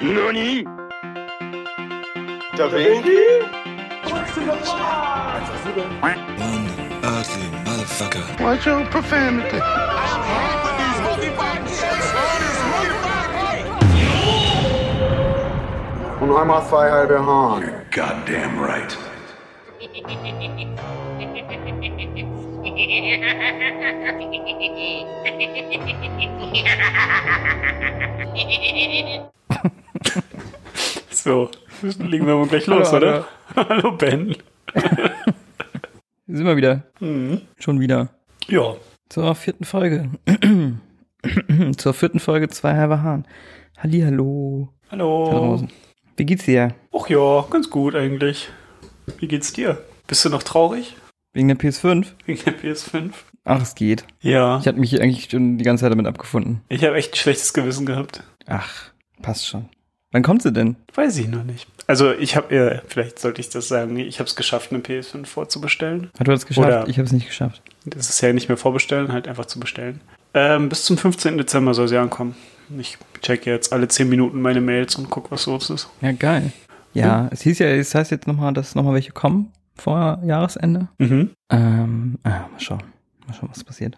NANI? Da Vinci? One ugly motherfucker. Watch your profanity. Und einmal zwei halbe Hahn. Goddamn right. So, legen wir mal gleich los, Hallo, oder? Hallo, Ben. Sind wir wieder. Mhm. Schon wieder. Ja, Zur vierten Folge. Zur vierten Folge zwei halbe Hahn. Hallihallo. Hallo. Wie geht's dir? Ach ja, ganz gut eigentlich. Wie geht's dir? Bist du noch traurig Wegen der PS5? wegen der PS5? Ach, es geht. Ja, Ich hatte mich eigentlich schon die ganze Zeit damit abgefunden. ich habe echt ein schlechtes Gewissen gehabt. Ach, passt schon. Wann kommt sie denn? Weiß ich noch nicht. Also ich habe, äh, vielleicht sollte ich das sagen, ich habe es geschafft, eine PS5 vorzubestellen. Hat du das geschafft? Oder- ich habe es nicht geschafft. Das ist ja nicht mehr vorbestellen, halt einfach zu bestellen. Ähm, bis zum 15. Dezember soll sie ankommen. Ich checke jetzt alle 10 Minuten meine Mails und guck, was los ist. Ja, geil. Ja, es hieß ja, es heißt jetzt nochmal, dass nochmal welche kommen vor Jahresende. Mhm. Ähm, ah, mal schauen. Mal schauen, was passiert.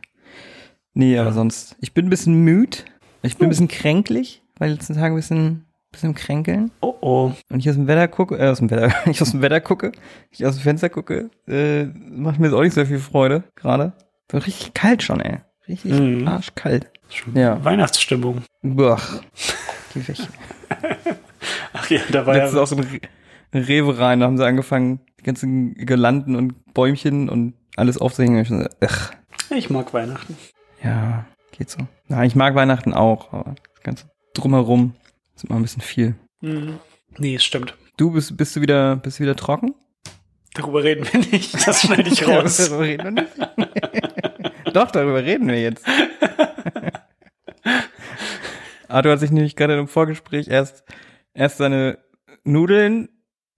Nee, aber sonst. Ich bin ein bisschen müde. Ich bin ein bisschen kränklich, weil die letzten Tage ein bisschen, bisschen kränkeln. Oh oh. Und ich aus dem Wetter gucke, äh, aus dem Wetter, ich aus dem Wetter gucke, ich aus dem Fenster gucke, äh, macht mir jetzt auch nicht so viel Freude, gerade. Wird richtig kalt schon, ey. Richtig Mhm. arschkalt. Schon Ja. Weihnachtsstimmung. Boah. Geh weg. Ach ja, da war Letztens ja. auch so ein Re Rewe rein, da haben sie angefangen, die ganzen Girlanden und Bäumchen und alles aufzuhängen. Ich so, ach, Ich mag Weihnachten. ja, geht so. Ja, ich mag Weihnachten auch, aber das ganze drumherum ist immer ein bisschen viel. Mhm. Nee, es stimmt. Du bist, bist du wieder, bist du wieder trocken? Darüber reden wir nicht. Das schneide ich raus. darüber reden wir nicht. Doch, darüber reden wir jetzt. Arthur hat sich nämlich gerade im Vorgespräch erst, erst seine Nudeln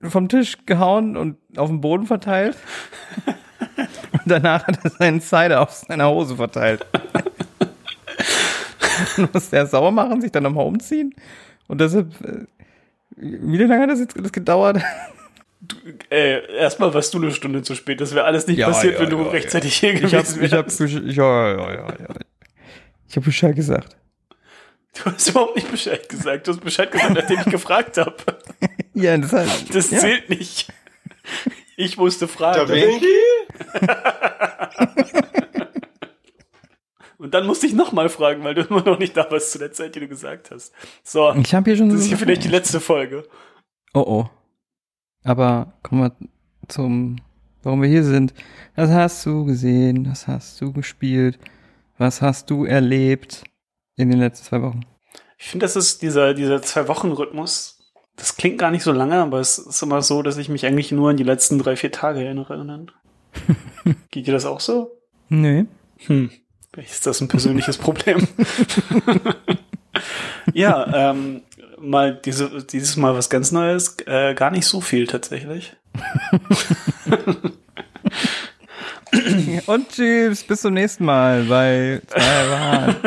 vom Tisch gehauen und auf den Boden verteilt. Und danach hat er seinen Cider auf seiner Hose verteilt. Dann musste er sauer machen, sich dann nochmal umziehen. Und deshalb, äh, wie lange hat das jetzt gedauert? äh, erstmal warst du eine Stunde zu spät. Das wäre alles nicht Ja, passiert, ja, wenn du ja, rechtzeitig hier Ich gewesen hab, ich hab, wärst. Ja, ja, ja, ja. Ich hab Bescheid gesagt. Du hast überhaupt nicht Bescheid gesagt. Du hast Bescheid gesagt, nachdem ich gefragt habe. Ja, das heißt, Das ja. zählt nicht. Ich musste Da fragen. Vinci? Dann musste ich nochmal fragen, weil du immer noch nicht da warst zu der Zeit, die du gesagt hast. So, Ich habe hier schon das ist hier vielleicht die letzte Folge. Oh oh. Aber kommen wir zum, warum wir hier sind. Was hast du gesehen? Was hast du gespielt? Was hast du erlebt in den letzten zwei Wochen? Ich finde, das ist dieser, dieser Zwei-Wochen-Rhythmus. Das klingt gar nicht so lange, aber es ist immer so, dass ich mich eigentlich nur an die letzten drei, vier Tage erinnere. Geht dir das auch so? Nö. Hm. Ist das ein persönliches Problem. ja, ähm, mal diese, dieses Mal was ganz Neues, äh, gar nicht so viel tatsächlich. Und tschüss, bis zum nächsten Mal bei zwei Wahren.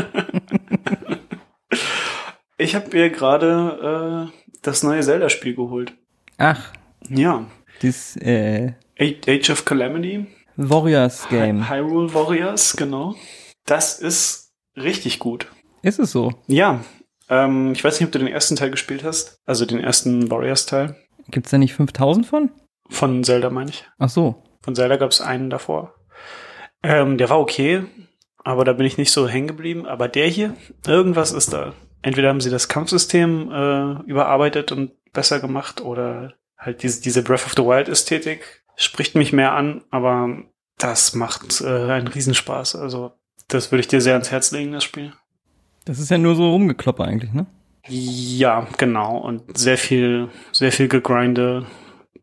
Ich habe mir gerade äh, das neue Zelda-Spiel geholt. Ach, Ja. das äh, Age of Calamity. Warriors Game. Hyrule Warriors, genau. Das ist richtig gut. Ist es so? Ja. Ähm, ich weiß nicht, ob du den ersten Teil gespielt hast. Also den ersten Warriors-Teil. Gibt's da nicht 5000 von? Von Zelda, meine ich. Ach so. Von Zelda gab es einen davor. Ähm, der war okay, aber da bin ich nicht so hängen geblieben. Aber der hier, irgendwas ist da. Entweder haben sie das Kampfsystem äh, überarbeitet und besser gemacht oder halt diese, diese Breath of the Wild Ästhetik spricht mich mehr an, aber das macht äh, einen Riesenspaß. Also das würde ich dir sehr ans Herz legen, das Spiel. Das ist ja nur so rumgekloppe eigentlich, ne? Ja, genau. Und sehr viel, sehr viel gegrinde.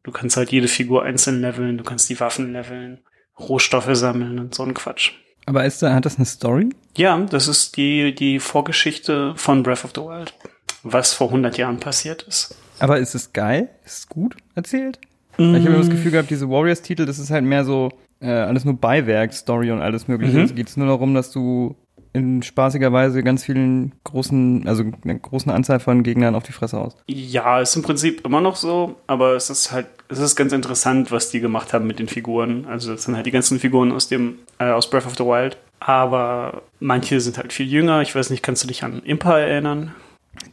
Du kannst halt jede Figur einzeln leveln, du kannst die Waffen leveln, Rohstoffe sammeln und so ein Quatsch. Aber ist da, hat das eine Story? Ja, das ist die, die Vorgeschichte von Breath of the Wild. Was vor 100 Jahren passiert ist. Aber ist es geil? Ist es gut erzählt? Weil Ich habe immer das Gefühl gehabt, diese Warriors-Titel, das ist halt mehr so äh, alles nur Beiwerk, Story und alles mögliche. Mhm. Es geht nur darum, dass du in spaßiger Weise ganz vielen großen, also einer großen Anzahl von Gegnern auf die Fresse aus. Ja, ist im Prinzip immer noch so, aber es ist halt, es ist ganz interessant, was die gemacht haben mit den Figuren. Also das sind halt die ganzen Figuren aus dem, äh, aus Breath of the Wild. Aber manche sind halt viel jünger. Ich weiß nicht, kannst du dich an Impa erinnern?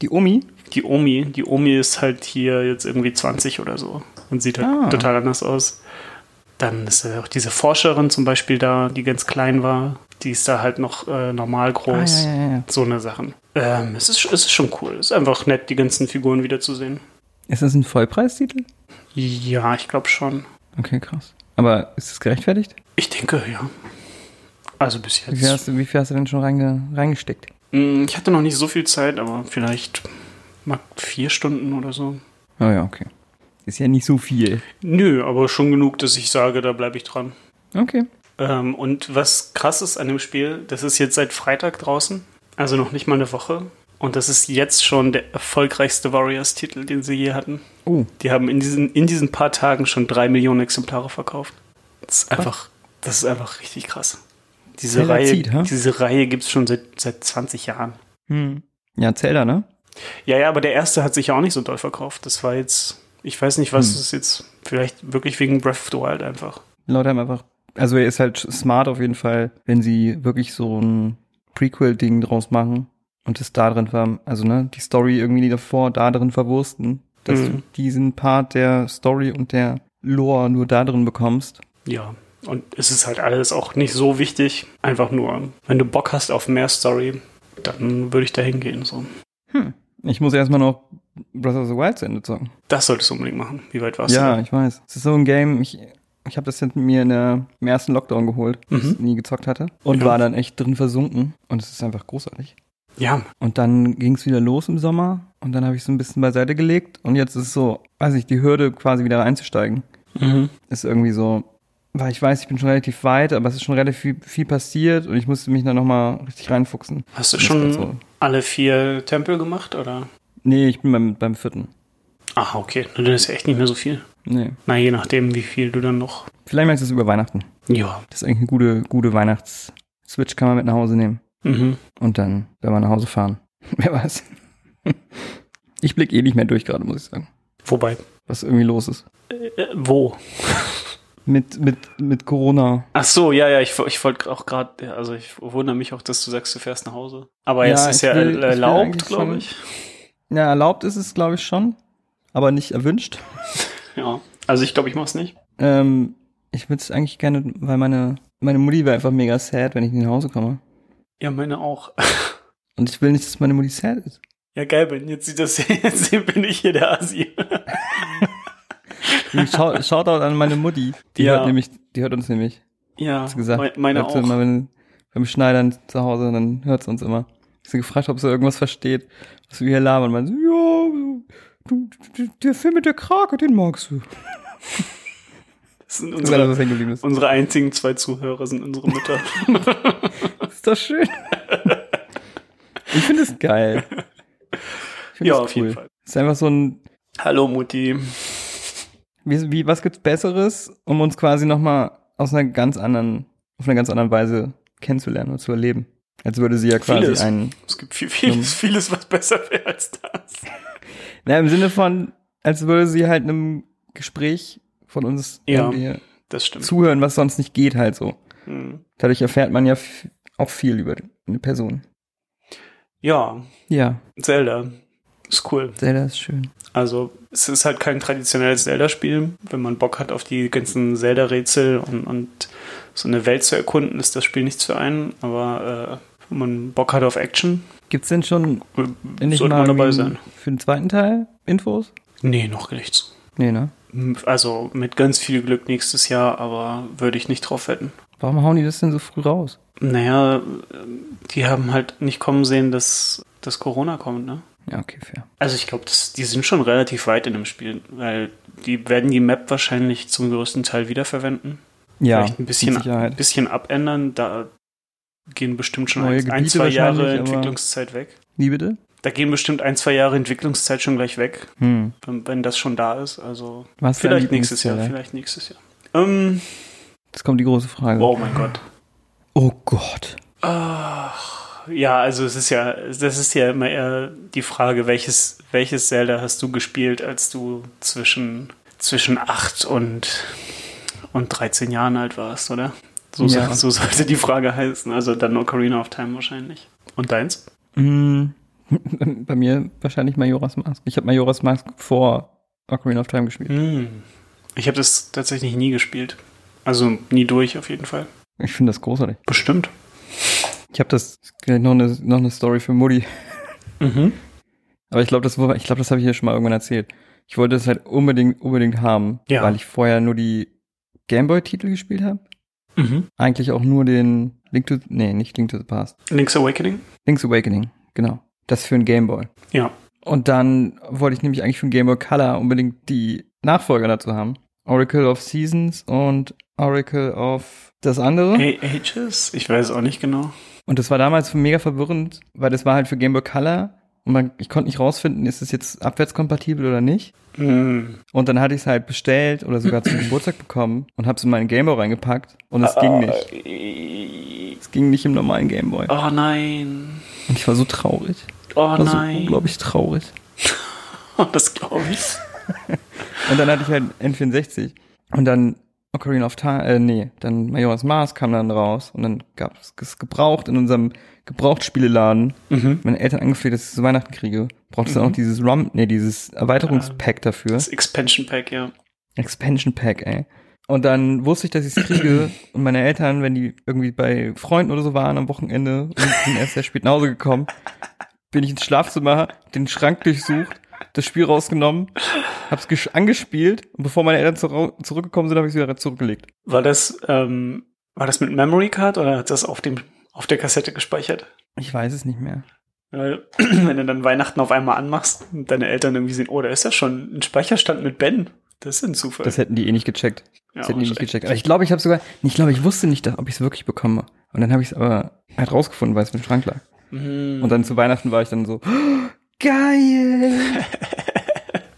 Die Omi? Die Omi, die Omi ist halt hier jetzt irgendwie 20 oder so und sieht halt Ah. total anders aus. Dann ist ja auch diese Forscherin zum Beispiel da, die ganz klein war. Die ist da halt noch äh, normal groß. Ah, ja, ja. So eine Sachen. Ähm, es, ist, es ist schon cool. Es ist einfach nett, die ganzen Figuren wiederzusehen. Ist das ein Vollpreistitel? Ja, ich glaube schon. Okay, krass. Aber ist das gerechtfertigt? Ich denke, ja. Also bis Wie viel jetzt. hast du, wie viel hast du denn schon reinge, reingesteckt? Mm, Ich hatte noch nicht so viel Zeit, aber vielleicht mal vier Stunden oder so. Oh ja, okay. Ist ja nicht so viel. Nö, aber schon genug, dass ich sage, da bleibe ich dran. Okay. Ähm, und was krass ist an dem Spiel, das ist jetzt seit Freitag draußen, also noch nicht mal eine Woche. Und das ist jetzt schon der erfolgreichste Warriors-Titel, den sie je hatten. Oh, Die haben in diesen, in diesen paar Tagen schon drei Millionen Exemplare verkauft. Das ist einfach, das ist einfach richtig krass. Diese Zelda Reihe, zieht, diese Reihe gibt es schon seit, seit 20 Jahren. hm. Ja, Zelda, ne? Ja, ja, aber der erste hat sich ja auch nicht so doll verkauft. Das war jetzt, ich weiß nicht, was Hm. es ist jetzt, vielleicht wirklich wegen Breath of the Wild einfach. Leute haben einfach, also er ist halt smart auf jeden Fall, wenn sie wirklich so ein Prequel-Ding draus machen und es da drin ver, also ne, die Story irgendwie davor da drin verwursten, dass Mhm. du diesen Part der Story und der Lore nur da drin bekommst. Ja, und es ist halt alles auch nicht so wichtig. Einfach nur, wenn du Bock hast auf mehr Story, dann würde ich da hingehen. So. Ich muss erstmal noch Breath of the Wild zu Ende zocken. Das solltest du unbedingt machen. Wie weit warst Ja, du? ich weiß. Es ist so ein Game, ich, ich habe das jetzt mir in der, im ersten Lockdown geholt, ich Mhm. es nie gezockt hatte. Und Ja. war dann echt drin versunken. Und es ist einfach großartig. Ja, Und dann ging es wieder los im Sommer. Und dann habe ich so ein bisschen beiseite gelegt. Und jetzt ist es so, weiß ich, die Hürde quasi wieder einzusteigen. mhm. Ist irgendwie so, weil ich weiß, ich bin schon relativ weit, aber es ist schon relativ viel, viel passiert. Und ich musste mich dann nochmal richtig reinfuchsen. Hast du schon so. alle vier Tempel gemacht? Oder? Nee, ich bin beim, beim vierten. Ah, okay. Dann ist ja echt nicht mehr so viel. Nee. Na, je nachdem, wie viel du dann noch. Vielleicht meinst du es über Weihnachten. Ja. Das ist eigentlich eine gute, gute Weihnachts-Switch, kann man mit nach Hause nehmen. Mhm. Und dann, wenn wir nach Hause fahren. Wer weiß. Ich blick eh nicht mehr durch gerade, muss ich sagen. Wobei. Was irgendwie los ist. Äh, wo? Mit, mit, mit Corona. Ach so, ja, ja, ich, ich wollte auch gerade, also ich wundere mich auch, dass du sagst, du fährst nach Hause. Aber Ja, es ist ja will- erlaubt, glaube ich. Ja, erlaubt ist es, glaube ich, schon. Aber nicht erwünscht. Ja. Also ich glaube, ich mach's nicht. Ähm, ich würde es eigentlich gerne, weil meine, meine Mutti wäre einfach mega sad, wenn ich nicht nach Hause komme. Ja, meine auch. Und ich will nicht, dass meine Mutti sad ist. Ja, geil, Ben. Jetzt sieht das, jetzt bin ich hier der Asi. Schau, Shoutout an meine Mutti. Die Ja. hört nämlich, die hört uns nämlich. Ja, gesagt. me- meine sie auch. Immer, wenn, beim Schneidern zu Hause, dann hört sie uns immer. Ich sie gefragt, ob sie irgendwas versteht, was wir hier labern. Man so, ja, du, du, der Film mit der Krake, den magst du. Das sind Das ist alles, unsere, unsere einzigen zwei Zuhörer sind unsere Mütter. Ist das schön? ich finde es geil. Ich find ja, das auf jeden Fall. Ist einfach so ein, Hallo Mutti. wie, wie, was gibt's Besseres, um uns quasi nochmal aus einer ganz anderen, auf einer ganz anderen Weise kennenzulernen und zu erleben. Als würde sie ja quasi Vieles. ein, Es gibt viel, vieles, vieles, was besser wäre als das. na, im Sinne von, als würde sie halt einem Gespräch von uns Ja. zuhören, was sonst nicht geht halt so. Hm. Dadurch erfährt man ja auch viel über eine Person. Ja, Ja, Zelda. Ist cool. Zelda ist schön. Also, es ist halt kein traditionelles Zelda-Spiel. Wenn man Bock hat auf die ganzen Zelda-Rätsel und, und so eine Welt zu erkunden, ist das Spiel nichts für einen. Aber äh, wenn man Bock hat auf Action, Gibt's denn schon endlich sollte mal man dabei sein. für den zweiten Teil Infos? Nee, noch nichts. Nee, ne? Also mit ganz viel Glück nächstes Jahr, aber würde ich nicht drauf wetten. Warum hauen die das denn so früh raus? Naja, die haben halt nicht kommen sehen, dass, dass Corona kommt, ne? Ja, okay, fair. Also ich glaube, die sind schon relativ weit in dem Spiel, weil die werden die Map wahrscheinlich zum größten Teil wiederverwenden. Ja, Vielleicht ein bisschen, ein bisschen abändern. Da gehen bestimmt schon ein, ein, zwei Jahre Entwicklungszeit weg. Wie bitte? Da gehen bestimmt ein, zwei Jahre Entwicklungszeit schon gleich weg, Hm. wenn, wenn das schon da ist. Also Was vielleicht nächstes Jahr, vielleicht nächstes Jahr. Ähm, Jetzt kommt die große Frage. oh mein Gott. Oh Gott. Ach, Ja, also es ist ja, das ist ja immer eher die Frage, welches, welches Zelda hast du gespielt, als du zwischen, zwischen 8 und, und 13 Jahren alt warst, oder? So, Ja. so, so sollte die Frage heißen. Also dann Ocarina of Time wahrscheinlich. Und deins? Mm, Bei mir wahrscheinlich Majora's Mask. Ich habe Majora's Mask vor Ocarina of Time gespielt. Hm. Ich habe das tatsächlich nie gespielt. Also nie durch auf jeden Fall. Ich finde das großartig. Bestimmt. Ich habe das gleich noch eine, noch eine Story für Mutti. Mhm. Aber ich glaube, das, ich glaube, das habe ich hier schon mal irgendwann erzählt. Ich wollte es halt unbedingt, unbedingt haben, Ja. weil ich vorher nur die Gameboy-Titel gespielt habe. Mhm. Eigentlich auch nur den Link to, nee, nicht Link to the Past. Link's Awakening? Link's Awakening, genau. Das für ein Gameboy. Ja. Und dann wollte ich nämlich eigentlich für ein Game Boy Color unbedingt die Nachfolger dazu haben. Oracle of Seasons und Oracle of das andere. A Ages? Ich weiß auch nicht genau. Und das war damals mega verwirrend, weil das war halt für Game Boy Color und man, ich konnte nicht rausfinden, ist es jetzt abwärtskompatibel oder nicht. Hm. Und dann hatte ich es halt bestellt oder sogar zum Geburtstag bekommen und habe es in meinen Game Boy reingepackt und es ging nicht. nicht. Es ging nicht im normalen Game Boy. Oh nein. Und ich war so traurig. Oh Ich war so nein. unglaublich traurig. das glaube ich. Und dann hatte ich halt N64. Und dann Ocarina of Time, äh, nee, dann Majora's Mask kam dann raus. Und dann gab es es gebraucht in unserem Gebrauchtspieleladen. Mhm. Meine Eltern angefleht, dass ich es zu Weihnachten kriege. Braucht es dann auch dieses ROM, nee, dieses Erweiterungspack dafür. Das Expansion Pack, ja. Expansion Pack, ey. Und dann wusste ich, dass ich es kriege. Und meine Eltern, wenn die irgendwie bei Freunden oder so waren am Wochenende und sind erst sehr spät nach Hause gekommen, bin ich ins Schlafzimmer, den Schrank durchsucht, das Spiel rausgenommen, hab's angespielt und bevor meine Eltern zur zurückgekommen sind, habe ich es wieder zurückgelegt. War das, ähm, war das mit Memory Card oder hat das auf dem, auf der Kassette gespeichert? Ich weiß es nicht mehr. Weil, wenn du dann Weihnachten auf einmal anmachst und deine Eltern irgendwie sehen, oh, da ist ja schon ein Speicherstand mit Ben. Das ist ein Zufall. Das hätten die eh nicht gecheckt. Das Ja, hätten die nicht gecheckt. Aber ich glaube, ich habe sogar, ich glaube, ich wusste nicht, ob ich es wirklich bekomme. Und dann habe ich es aber halt rausgefunden, weil es im Schrank lag. Mhm. Und dann zu Weihnachten war ich dann so, "Oh, geil!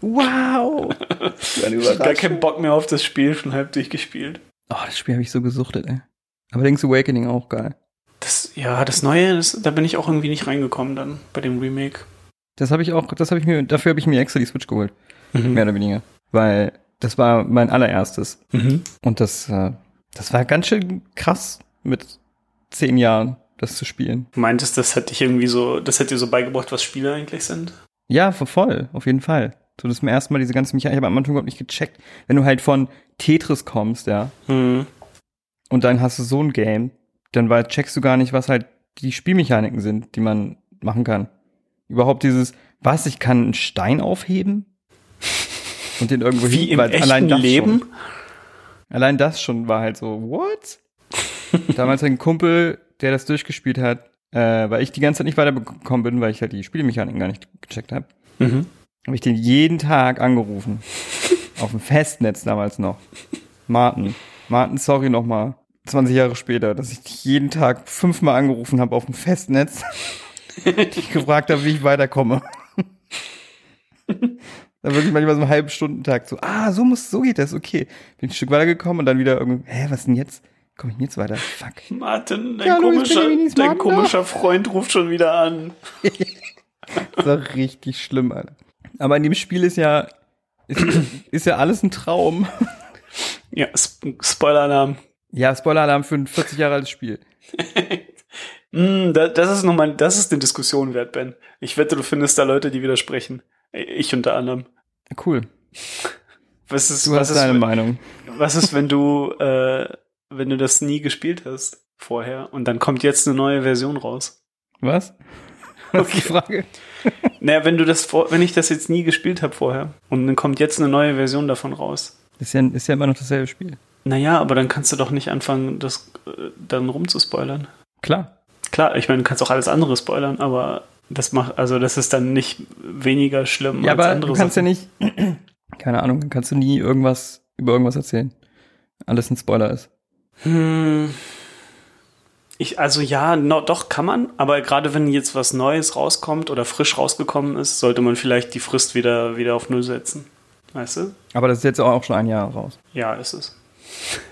wow! War eine Gar keinen Bock mehr auf das Spiel, schon halb durchgespielt. Oh, das Spiel habe ich so gesuchtet, ey. Aber Link's Awakening auch geil. Das, ja, das Neue, das, da bin ich auch irgendwie nicht reingekommen dann bei dem Remake. Das habe ich auch, das habe ich mir, dafür habe ich mir extra die Switch geholt. Mhm. Mehr oder weniger. Weil das war mein allererstes. Mhm. Und das, äh, das war ganz schön krass mit zehn Jahren, das zu spielen. Du meintest, das hätte ich irgendwie so, das hätte dir so beigebracht, was Spiele eigentlich sind? Ja, voll, auf jeden Fall. So das zum ersten Mal diese ganze Mechanik, ich habe am Anfang überhaupt nicht gecheckt. Wenn du halt von Tetris kommst, ja, Mhm. und dann hast du so ein Game, dann weil checkst du gar nicht, was halt die Spielmechaniken sind, die man machen kann. Überhaupt dieses, was, ich kann einen Stein aufheben und den irgendwo Wie im weil echten Leben? Schon, allein das schon war halt so, what? Damals ein Kumpel, der das durchgespielt hat, äh, weil ich die ganze Zeit nicht weitergekommen bin, weil ich halt die Spielmechaniken gar nicht gecheckt habe, Mhm. habe ich den jeden Tag angerufen. Auf dem Festnetz damals noch. Martin. Martin, sorry nochmal. 20 Jahre später, dass ich dich jeden Tag fünfmal angerufen habe auf dem Festnetz. dich gefragt habe, wie ich weiterkomme. Dann wirklich manchmal so einen halben Stundentag so, ah, so muss, so geht das, okay. Bin ein Stück weitergekommen und dann wieder irgendwie, hä, was denn jetzt? Komm ich jetzt weiter? Fuck. Martin, dein, Ja, komischer, dein Martin komischer Freund ruft schon wieder an. Das war richtig schlimm, Alter. Aber in dem Spiel ist ja, ist, ist ja alles ein Traum. Ja, Sp Spoiler-Alarm. Ja, Spoiler-Alarm für ein 40 Jahre altes Spiel. Mm, da, das ist nochmal, das ist eine Diskussion wert, Ben. Ich wette, du findest da Leute, die widersprechen. Ich unter anderem. Cool. Was ist, Du was hast ist, deine wenn- Meinung. Was ist, wenn du, äh, wenn du das nie gespielt hast vorher und dann kommt jetzt eine neue Version raus? Was? Was ist die Frage? Naja, wenn du das vor, wenn ich das jetzt nie gespielt habe vorher und dann kommt jetzt eine neue Version davon raus. Ist ja, ist ja immer noch dasselbe Spiel. Naja, aber dann kannst du doch nicht anfangen, das äh, dann rumzuspoilern. Klar. Klar, ich meine, du kannst auch alles andere spoilern, aber das macht, also das ist dann nicht weniger schlimm Ja, als aber andere du kannst Sachen. ja nicht, keine Ahnung, kannst du nie irgendwas über irgendwas erzählen. Alles ein Spoiler ist. Hm. Ich, also ja, no, doch kann man, aber gerade wenn jetzt was Neues rauskommt oder frisch rausgekommen ist, sollte man vielleicht die Frist wieder, wieder auf Null setzen. Weißt du? Aber das ist jetzt auch schon ein Jahr raus. Ja, ist es.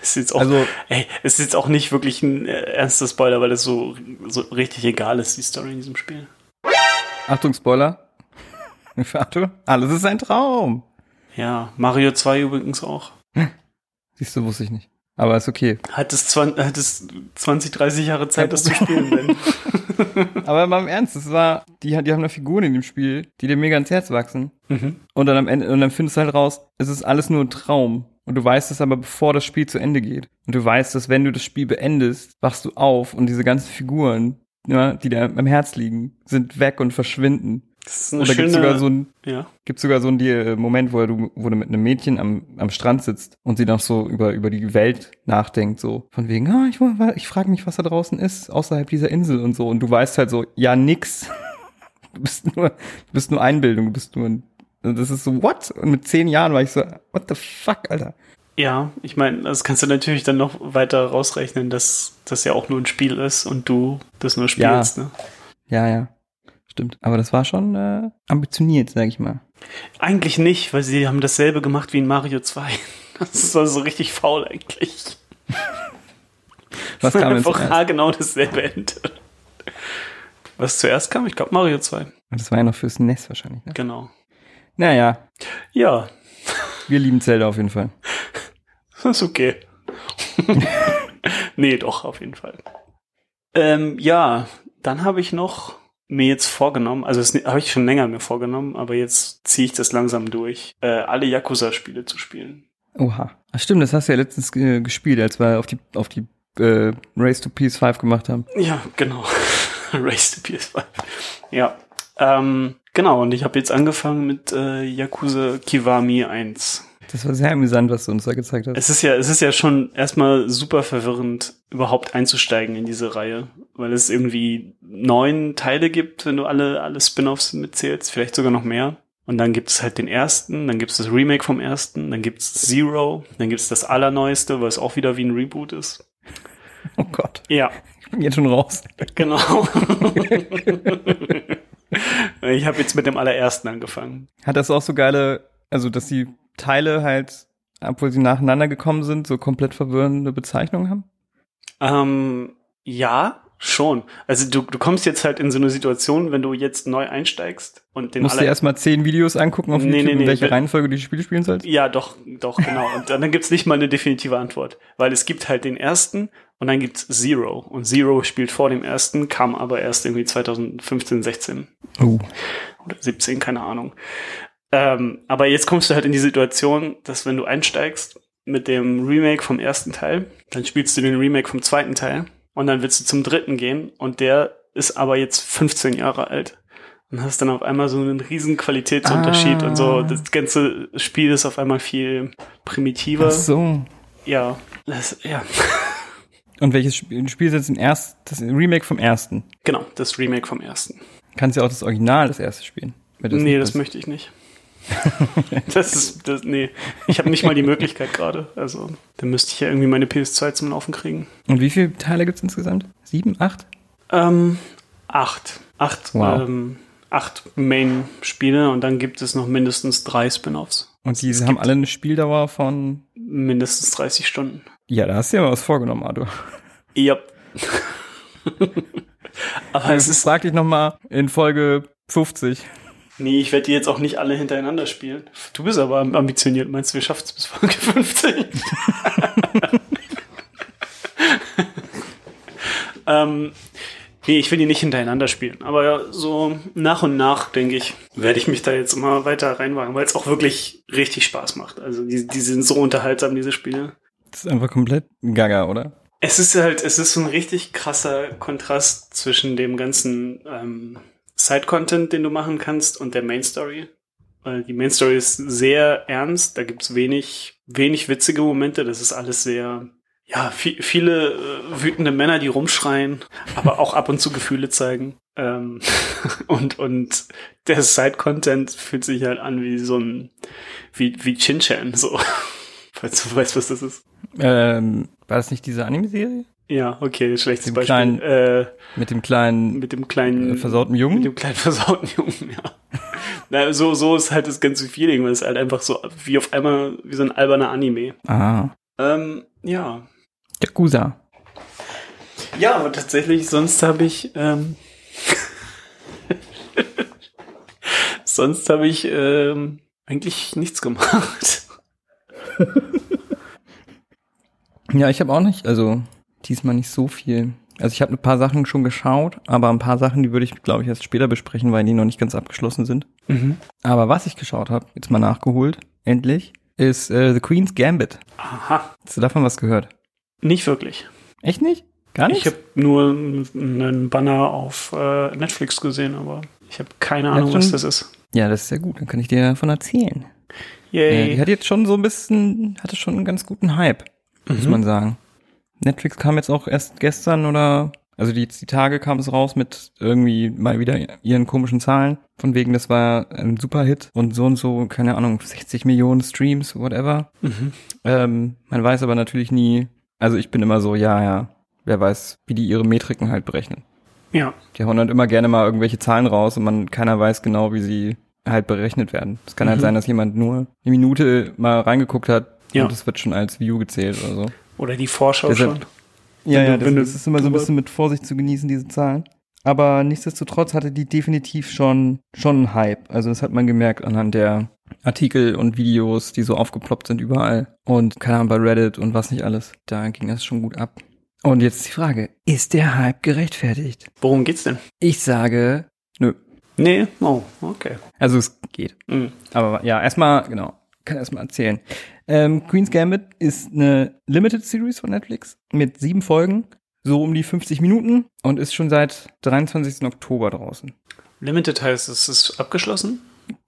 Ist jetzt auch, Also- ey, es ist jetzt auch nicht wirklich ein äh, ernster Spoiler, weil es so, so richtig egal ist, die Story in diesem Spiel. Achtung, Spoiler. Für Arthur. Alles ist ein Traum. Ja, Mario 2 übrigens auch. Siehst du, wusste ich nicht. Aber ist okay. Hat es, 20, hat es 20, 30 Jahre Zeit, das zu spielen, Ben. Aber mal im Ernst, es war, die, die haben da Figuren in dem Spiel, die dir mega ins Herz wachsen. mhm. Und dann am Ende, und dann findest du halt raus, es ist alles nur ein Traum. Und du weißt es aber, bevor das Spiel zu Ende geht. Und du weißt, dass wenn du das Spiel beendest, wachst du auf und diese ganzen Figuren, ja, die dir am Herz liegen, sind weg und verschwinden. Das ist eine Oder gibt's sogar so ein, ja. gibt's sogar so einen äh, Moment, wo du, wo du mit einem Mädchen am, am Strand sitzt und sie noch so über, über die Welt nachdenkt, so von wegen, ah, ich, ich frage mich, was da draußen ist, außerhalb dieser Insel und so. Und du weißt halt so, ja, nix. Du bist nur, du bist nur Einbildung, du bist nur ein, das ist so, what? Und mit zehn Jahren war ich so, what the fuck, Alter? Ja, ich meine, das kannst du natürlich dann noch weiter rausrechnen, dass das ja auch nur ein Spiel ist und du das nur spielst. Ne? Ja, ja. Stimmt. Aber das war schon äh, ambitioniert, sag ich mal. Eigentlich nicht, weil sie haben dasselbe gemacht wie in Mario 2. Das war so richtig faul eigentlich. Was kam denn Einfach zuerst? genau dasselbe Ende. Was zuerst kam? Ich glaube Mario 2. Das war ja noch fürs NES wahrscheinlich, ne? Genau. Naja, Ja, wir lieben Zelda auf jeden Fall. das ist okay. nee, doch, auf jeden Fall. Ähm, ja, dann habe ich noch mir jetzt vorgenommen, also das habe ich schon länger mir vorgenommen, aber jetzt ziehe ich das langsam durch, äh, alle Yakuza-Spiele zu spielen. Oha. Ach stimmt, das hast du ja letztens äh, gespielt, als wir auf die, auf die äh, Race to PS5 gemacht haben. Ja, genau. Race to PS5. Ja. Ähm, genau, und ich habe jetzt angefangen mit äh, Yakuza Kiwami 1. Das war sehr amüsant, was du uns da gezeigt hast. Es ist ja, es ist ja schon erstmal super verwirrend, überhaupt einzusteigen in diese Reihe, weil es irgendwie neun Teile gibt, wenn du alle, alle Spin-offs mitzählst, vielleicht sogar noch mehr. Und dann gibt es halt den ersten, dann gibt es das Remake vom ersten, dann gibt es Zero, dann gibt es das allerneueste, was auch wieder wie ein Reboot ist. Oh Gott, Ja, ich bin jetzt schon raus. genau. ich habe jetzt mit dem allerersten angefangen. Hat das auch so geile, also dass die Teile halt, obwohl sie nacheinander gekommen sind, so komplett verwirrende Bezeichnungen haben? Ähm, ja, schon. Also du, du kommst jetzt halt in so eine Situation, wenn du jetzt neu einsteigst und den Musst du aller- erstmal zehn Videos angucken auf Nee, YouTube, nee, in nee, welche wenn- Reihenfolge du die Spiele spielen sollst? Ja, doch, doch, genau. Und dann gibt's nicht mal eine definitive Antwort. Weil es gibt halt den ersten und dann gibt's Zero. Und Zero spielt vor dem ersten, kam aber erst irgendwie 2015, 16 Oh. oder 17, keine Ahnung. Ähm, aber jetzt kommst du halt in die Situation, dass wenn du einsteigst mit dem Remake vom ersten Teil, dann spielst du den Remake vom zweiten Teil und dann willst du zum dritten gehen und der ist aber jetzt 15 Jahre alt. Und hast dann auf einmal so einen riesen Qualitätsunterschied Ah. und so. Das ganze Spiel ist auf einmal viel primitiver. Ach so. Ja, das, ja, Und welches Spiel? Spielst jetzt den erst, das Remake vom ersten. genau, das Remake vom ersten. Kannst ja auch das Original, das erste spielen. es nee, das möchte ich nicht. das ist, das, nee. Ich habe nicht mal die Möglichkeit gerade. Also, dann müsste ich ja irgendwie meine PS2 zum Laufen kriegen. Und wie viele Teile gibt's insgesamt? Sieben, acht? Ähm, acht. Acht, Wow. ähm, acht Main-Spiele und dann gibt es noch mindestens drei Spin-offs. Und die Es haben gibt alle eine Spieldauer von. mindestens 30 Stunden. Ja, da hast du ja mal was vorgenommen, Arthur. Ja. Aber es Ich ist, frag dich nochmal in Folge 50. nee, ich werde die jetzt auch nicht alle hintereinander spielen. Du bist aber ambitioniert. Meinst du, wir schaffen es bis Folge 50? ähm, nee, ich will die nicht hintereinander spielen. Aber ja, so nach und nach, denke ich, werde ich mich da jetzt immer weiter reinwagen, weil es auch wirklich richtig Spaß macht. Also die, die sind so unterhaltsam, diese Spiele. Das ist einfach komplett gaga, oder? Es ist halt, es ist so ein richtig krasser Kontrast zwischen dem ganzen ähm, Side-Content, den du machen kannst, und der Main-Story. Weil die Main-Story ist sehr ernst, da gibt's wenig, wenig witzige Momente, das ist alles sehr, ja, vi viele äh, wütende Männer, die rumschreien, aber auch ab und zu Gefühle zeigen. Ähm, und, und der Side-Content fühlt sich halt an wie so ein, wie, wie Chin-Chan, so. Falls du weißt, was das ist. Ähm, war das nicht diese Anime-Serie? Ja, okay, schlechtes Dem Beispiel. kleinen- äh, Mit dem kleinen mit dem kleinen äh, versauten Jungen? Mit dem kleinen versauten Jungen, ja. Na, so, so ist halt das ganze Feeling, weil es halt einfach so wie auf einmal wie so ein alberner Anime. ah. Ähm, ja. Yakuza. Ja, aber tatsächlich, sonst habe ich, ähm, sonst habe ich ähm, eigentlich nichts gemacht. Ja, ich habe auch nicht, also diesmal nicht so viel. Also ich habe ein paar Sachen schon geschaut, aber ein paar Sachen, die würde ich, glaube ich, erst später besprechen, weil die noch nicht ganz abgeschlossen sind. Mhm. Aber was ich geschaut habe, jetzt mal nachgeholt, endlich, ist äh, The Queen's Gambit. Aha, Hast du davon was gehört? nicht wirklich. Echt nicht? Gar nicht? Ich habe nur einen Banner auf äh, Netflix gesehen, aber ich habe keine Ahnung, schon- was das ist. ja, das ist sehr gut, dann kann ich dir davon erzählen. Äh, die Yay. hat jetzt schon so ein bisschen, hatte schon einen ganz guten Hype, muss Mhm. man sagen. Netflix kam jetzt auch erst gestern oder, also die, die Tage kam es raus mit irgendwie mal wieder ihren komischen Zahlen. Von wegen, das war ein Superhit und so und so, keine Ahnung, 60 Millionen Streams, whatever. Mhm. Ähm, man weiß aber natürlich nie, also ich bin immer so, ja, ja, wer weiß, wie die ihre Metriken halt berechnen. Ja, Die hauen halt immer gerne mal irgendwelche Zahlen raus und man, keiner weiß genau, wie sie halt berechnet werden. Es kann halt Mhm. sein, dass jemand nur eine Minute mal reingeguckt hat Ja. und das wird schon als View gezählt oder so. Oder die Vorschau Deshalb- schon. Ja, Wenn ja, du- das, du das ist immer so ein bisschen mit Vorsicht zu genießen, diese Zahlen. Aber nichtsdestotrotz hatte die definitiv schon, schon einen Hype. Also das hat man gemerkt anhand der Artikel und Videos, die so aufgeploppt sind überall. Und keine Ahnung, bei Reddit und was nicht alles. Da ging das schon gut ab. Und jetzt die Frage, ist der Hype gerechtfertigt? Worum geht's denn? Ich sage, nö. Nee, oh, okay. Also es geht. Mhm. Aber ja, erstmal, genau, kann erstmal erzählen. Ähm, Queen's Gambit ist eine Limited Series von Netflix mit sieben Folgen, so um die 50 Minuten und ist schon seit 23. Oktober draußen. Limited heißt, es ist abgeschlossen?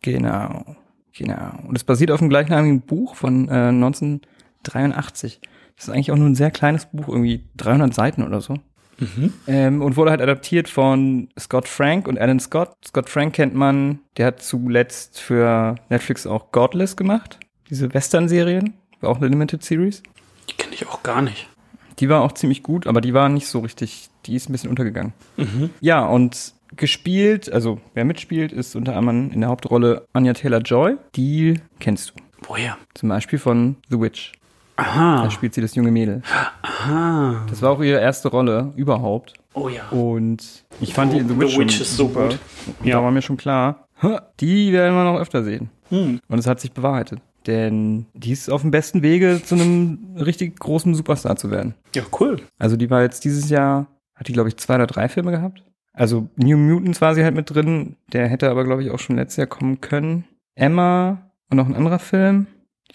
Genau, genau. Und es basiert auf einem gleichnamigen Buch von äh, 1983. Das ist eigentlich auch nur ein sehr kleines Buch, irgendwie 300 Seiten oder so. Mhm. Ähm, und wurde halt adaptiert von Scott Frank und Alan Scott. Scott Frank kennt man, der hat zuletzt für Netflix auch Godless gemacht. Diese Western-Serien, war auch eine Limited Series. Die kenne ich auch gar nicht. Die war auch ziemlich gut, aber die war nicht so richtig, die ist ein bisschen untergegangen. Mhm. Ja, und gespielt, also wer mitspielt, ist unter anderem in der Hauptrolle Anya Taylor-Joy. Die kennst du. Woher? Zum Beispiel von The Witch. Da Aha. spielt sie das junge Mädel. Aha. Das war auch ihre erste Rolle überhaupt. Oh ja. Und ich fand die in The The Witch, schon Witch ist so super. gut. Ja. Da war mir schon klar, "Ha, die werden wir noch öfter sehen. Hm. Und es hat sich bewahrheitet. Denn die ist auf dem besten Wege, zu einem richtig großen Superstar zu werden. Ja, cool. Also die war jetzt dieses Jahr, hat die, glaube ich, zwei oder drei Filme gehabt. Also New Mutants war sie halt mit drin. Der hätte aber, glaube ich, auch schon letztes Jahr kommen können. Emma und noch ein anderer Film,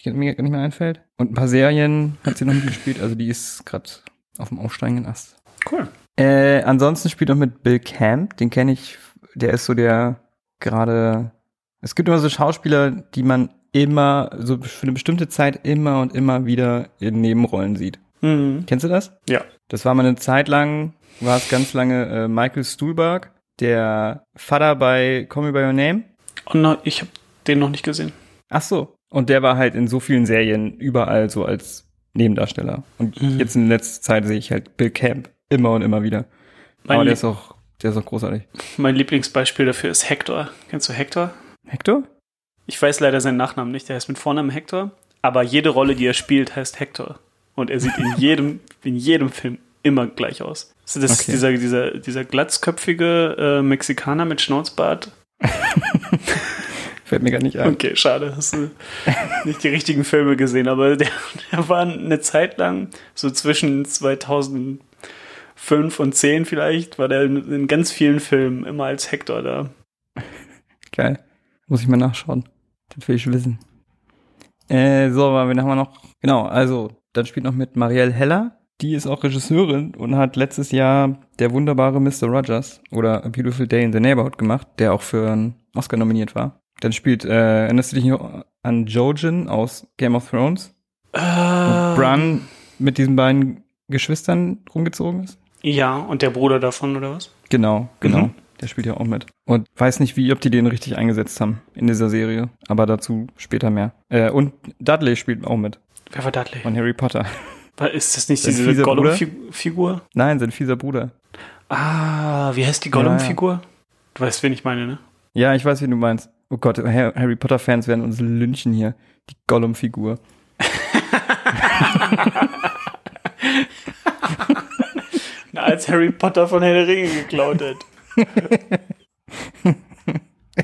der mir gar nicht mehr einfällt. Und ein paar Serien hat sie noch mitgespielt. Also die ist gerade auf dem aufsteigenden Ast. Cool. Äh, ansonsten spielt noch mit Bill Camp, den kenne ich, der ist so der gerade, es gibt immer so Schauspieler, die man immer, so für eine bestimmte Zeit immer und immer wieder in Nebenrollen sieht. Mhm. Kennst du das? Ja. Das war mal eine Zeit lang, war es ganz lange äh, Michael Stuhlbarg, der Vater bei Call Me By Your Name. Und noch, ich habe den noch nicht gesehen. Ach so. Und der war halt in so vielen Serien überall so als Nebendarsteller. Und Mhm. jetzt in letzter Zeit sehe ich halt Bill Camp immer und immer wieder. Mein, Aber der ist auch, der ist auch großartig. mein Lieblingsbeispiel dafür ist Hector. Kennst du Hector? Hector? Ich weiß leider seinen Nachnamen nicht. Der heißt mit Vornamen Hector. Aber jede Rolle, die er spielt, heißt Hector. Und er sieht in jedem, in jedem Film immer gleich aus. Also das ist Okay. dieser, dieser, dieser glatzköpfige äh, Mexikaner mit Schnauzbart. Fällt mir gar nicht ein. Okay, schade. Hast du nicht die richtigen Filme gesehen, aber der, der war eine Zeit lang, so zwischen 2005 und 10 vielleicht, war der in, in ganz vielen Filmen immer als Hector da. Geil. Muss ich mal nachschauen. Das will ich wissen. Äh, so, aber wen haben wir noch? Genau, also, dann spielt noch mit Marielle Heller. Die ist auch Regisseurin und hat letztes Jahr der wunderbare Mr. Rogers oder A Beautiful Day in the Neighborhood gemacht, der auch für einen Oscar nominiert war. Dann spielt, äh, erinnerst du dich noch an Jojen aus Game of Thrones? Äh, Wo Bran mit diesen beiden Geschwistern rumgezogen ist? Ja, und der Bruder davon, oder was? Genau, genau. Mhm. Der spielt ja auch mit. Und weiß nicht, wie, ob die den richtig eingesetzt haben in dieser Serie. Aber dazu später mehr. Äh, und Dudley spielt auch mit. Wer war Dudley? Von Harry Potter. Ist das nicht Sein diese? Gollum-Figur? Nein, sein fieser Bruder. Ah, wie heißt die Gollum-Figur? Du weißt, wen ich meine, ne? Ja, ich weiß, wie du meinst. Oh Gott, Har- Harry Potter-Fans werden uns lynchen hier. Die Gollum-Figur. Na, als Harry Potter von Herr der Ringe geklaut hat.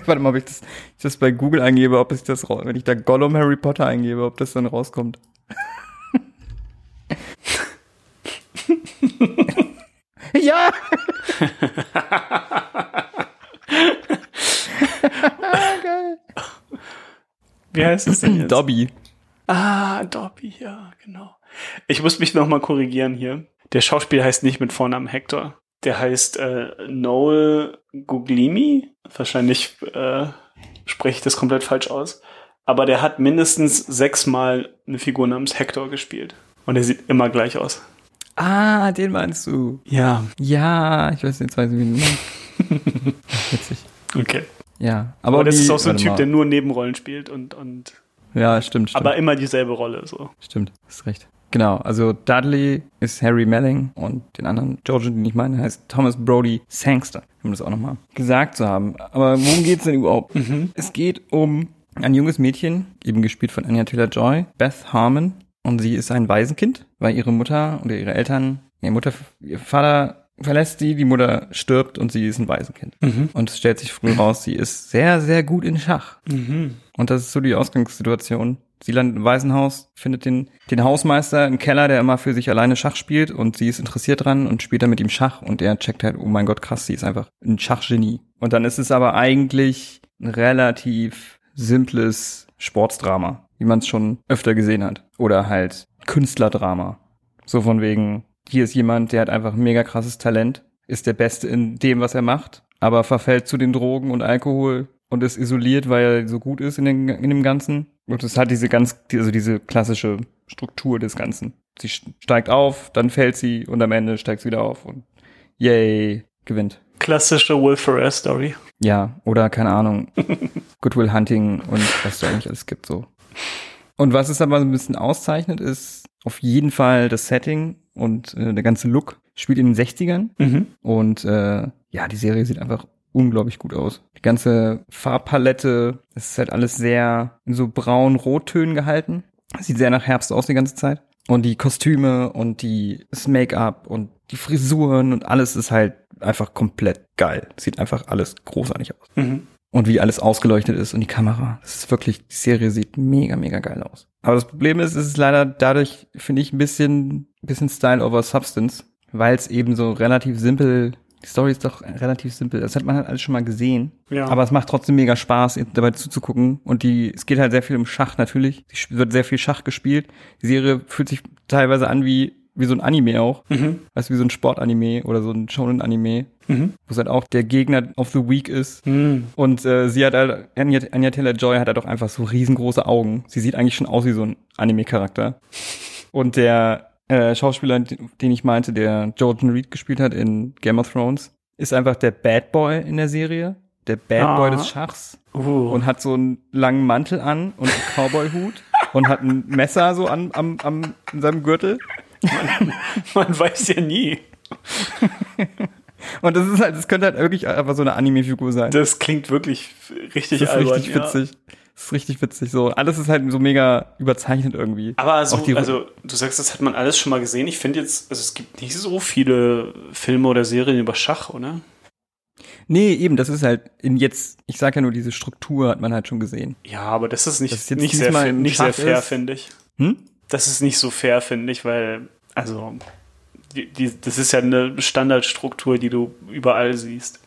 Warte mal, ob ich das, ich das bei Google eingebe, ob ich das, wenn ich da Gollum Harry Potter eingebe, ob das dann rauskommt. ja! ah, geil. Wie heißt es denn jetzt? Dobby. Ah, Dobby, ja, genau. Ich muss mich noch mal korrigieren hier. Der Schauspieler heißt nicht mit Vornamen Hector. Der heißt äh, Noel Guglimi. Wahrscheinlich äh, spreche ich das komplett falsch aus. Aber der hat mindestens sechsmal eine Figur namens Hector gespielt. Und er sieht immer gleich aus. Ah, den meinst du. Ja, Ja, ich weiß jetzt weiß ich, wie du. Witzig. okay. Ja, Aber, aber, das die- ist auch so ein Typ, mal. der nur Nebenrollen spielt und, und Ja, stimmt, stimmt. aber immer dieselbe Rolle. So. Stimmt, hast recht. Genau, also Dudley ist Harry Melling und den anderen George, den ich meine, heißt Thomas Brody Sangster, um das auch nochmal gesagt zu haben. Aber worum geht's denn überhaupt? Es geht um ein junges Mädchen, eben gespielt von Anya Taylor-Joy, Beth Harmon, und sie ist ein Waisenkind, weil ihre Mutter oder ihre Eltern, ihre Mutter, ihr Vater verlässt sie, die Mutter stirbt und sie ist ein Waisenkind. Und es stellt sich früh raus, sie ist sehr, sehr gut in Schach. Und das ist so die Ausgangssituation. Sie landet im Waisenhaus, findet den, den Hausmeister im Keller, der immer für sich alleine Schach spielt und sie ist interessiert dran und spielt dann mit ihm Schach und er checkt halt, oh mein Gott, krass, sie ist einfach ein Schachgenie. Und dann ist es aber eigentlich ein relativ simples Sportsdrama, wie man es schon öfter gesehen hat. Oder halt Künstlerdrama. So von wegen, hier ist jemand, der hat einfach ein mega krasses Talent, ist der Beste in dem, was er macht, aber verfällt zu den Drogen und Alkohol und ist isoliert, weil er so gut ist in, den, in dem Ganzen. Und es hat diese ganz, also diese klassische Struktur des Ganzen. Sie steigt auf, dann fällt sie und am Ende steigt sie wieder auf und yay, gewinnt. Klassische Will Ferrell Story. Ja, oder keine Ahnung, Goodwill Hunting und was da eigentlich alles gibt so. Und was es aber so ein bisschen auszeichnet, ist auf jeden Fall das Setting und äh, der ganze Look spielt in den 60ern Mhm. und äh, ja, die Serie sieht einfach unglaublich gut aus. Die ganze Farbpalette, es ist halt alles sehr in so braun-rottönen gehalten. Sieht sehr nach Herbst aus die ganze Zeit. Und die Kostüme und die, das Make-up und die Frisuren und alles ist halt einfach komplett geil. Sieht einfach alles großartig aus. Mhm. Und wie alles ausgeleuchtet ist und die Kamera. Das ist wirklich, die Serie sieht mega, mega geil aus. Aber das Problem ist, es ist leider dadurch, finde ich, ein bisschen, bisschen Style over Substance, weil es eben so relativ simpel, die Story ist doch relativ simpel. Das hat man halt alles schon mal gesehen. Ja. Aber es macht trotzdem mega Spaß, dabei zuzugucken. Und die, es geht halt sehr viel um Schach natürlich. Es wird sehr viel Schach gespielt. Die Serie fühlt sich teilweise an wie, wie so ein Anime auch. Mhm. Weißt du, wie so ein Sportanime oder so ein Shonen-Anime. Mhm. Wo es halt auch der Gegner of the Week ist. Mhm. Und äh, sie hat halt, Anya, Anya Taylor-Joy hat halt auch einfach so riesengroße Augen. Sie sieht eigentlich schon aus wie so ein Anime-Charakter. Und der äh, Schauspieler, den ich meinte, der Jordan Reed gespielt hat in Game of Thrones, ist einfach der Bad Boy in der Serie. Der Bad Ah. Boy des Schachs. Uh. Und hat so einen langen Mantel an und einen Cowboy-Hut. und hat ein Messer so an, am, am, in seinem Gürtel. Man weiß ja nie. Und das ist halt, das könnte halt wirklich einfach so eine Anime-Figur sein. Das klingt wirklich richtig Das ist albern. richtig ja. witzig. Das ist richtig witzig. So, alles ist halt so mega überzeichnet irgendwie. Aber so, also du sagst, das hat man alles schon mal gesehen. Ich finde jetzt, also es gibt nicht so viele Filme oder Serien über Schach, oder? Nee, eben, das ist halt in jetzt, ich sag ja nur, diese Struktur hat man halt schon gesehen. Ja, aber das ist nicht, Das ist jetzt nicht, sehr, diesmal fa- ein nicht sehr fair, finde ich. Hm? Das ist nicht so fair, finde ich, weil, also, die, die, das ist ja eine Standardstruktur, die du überall siehst.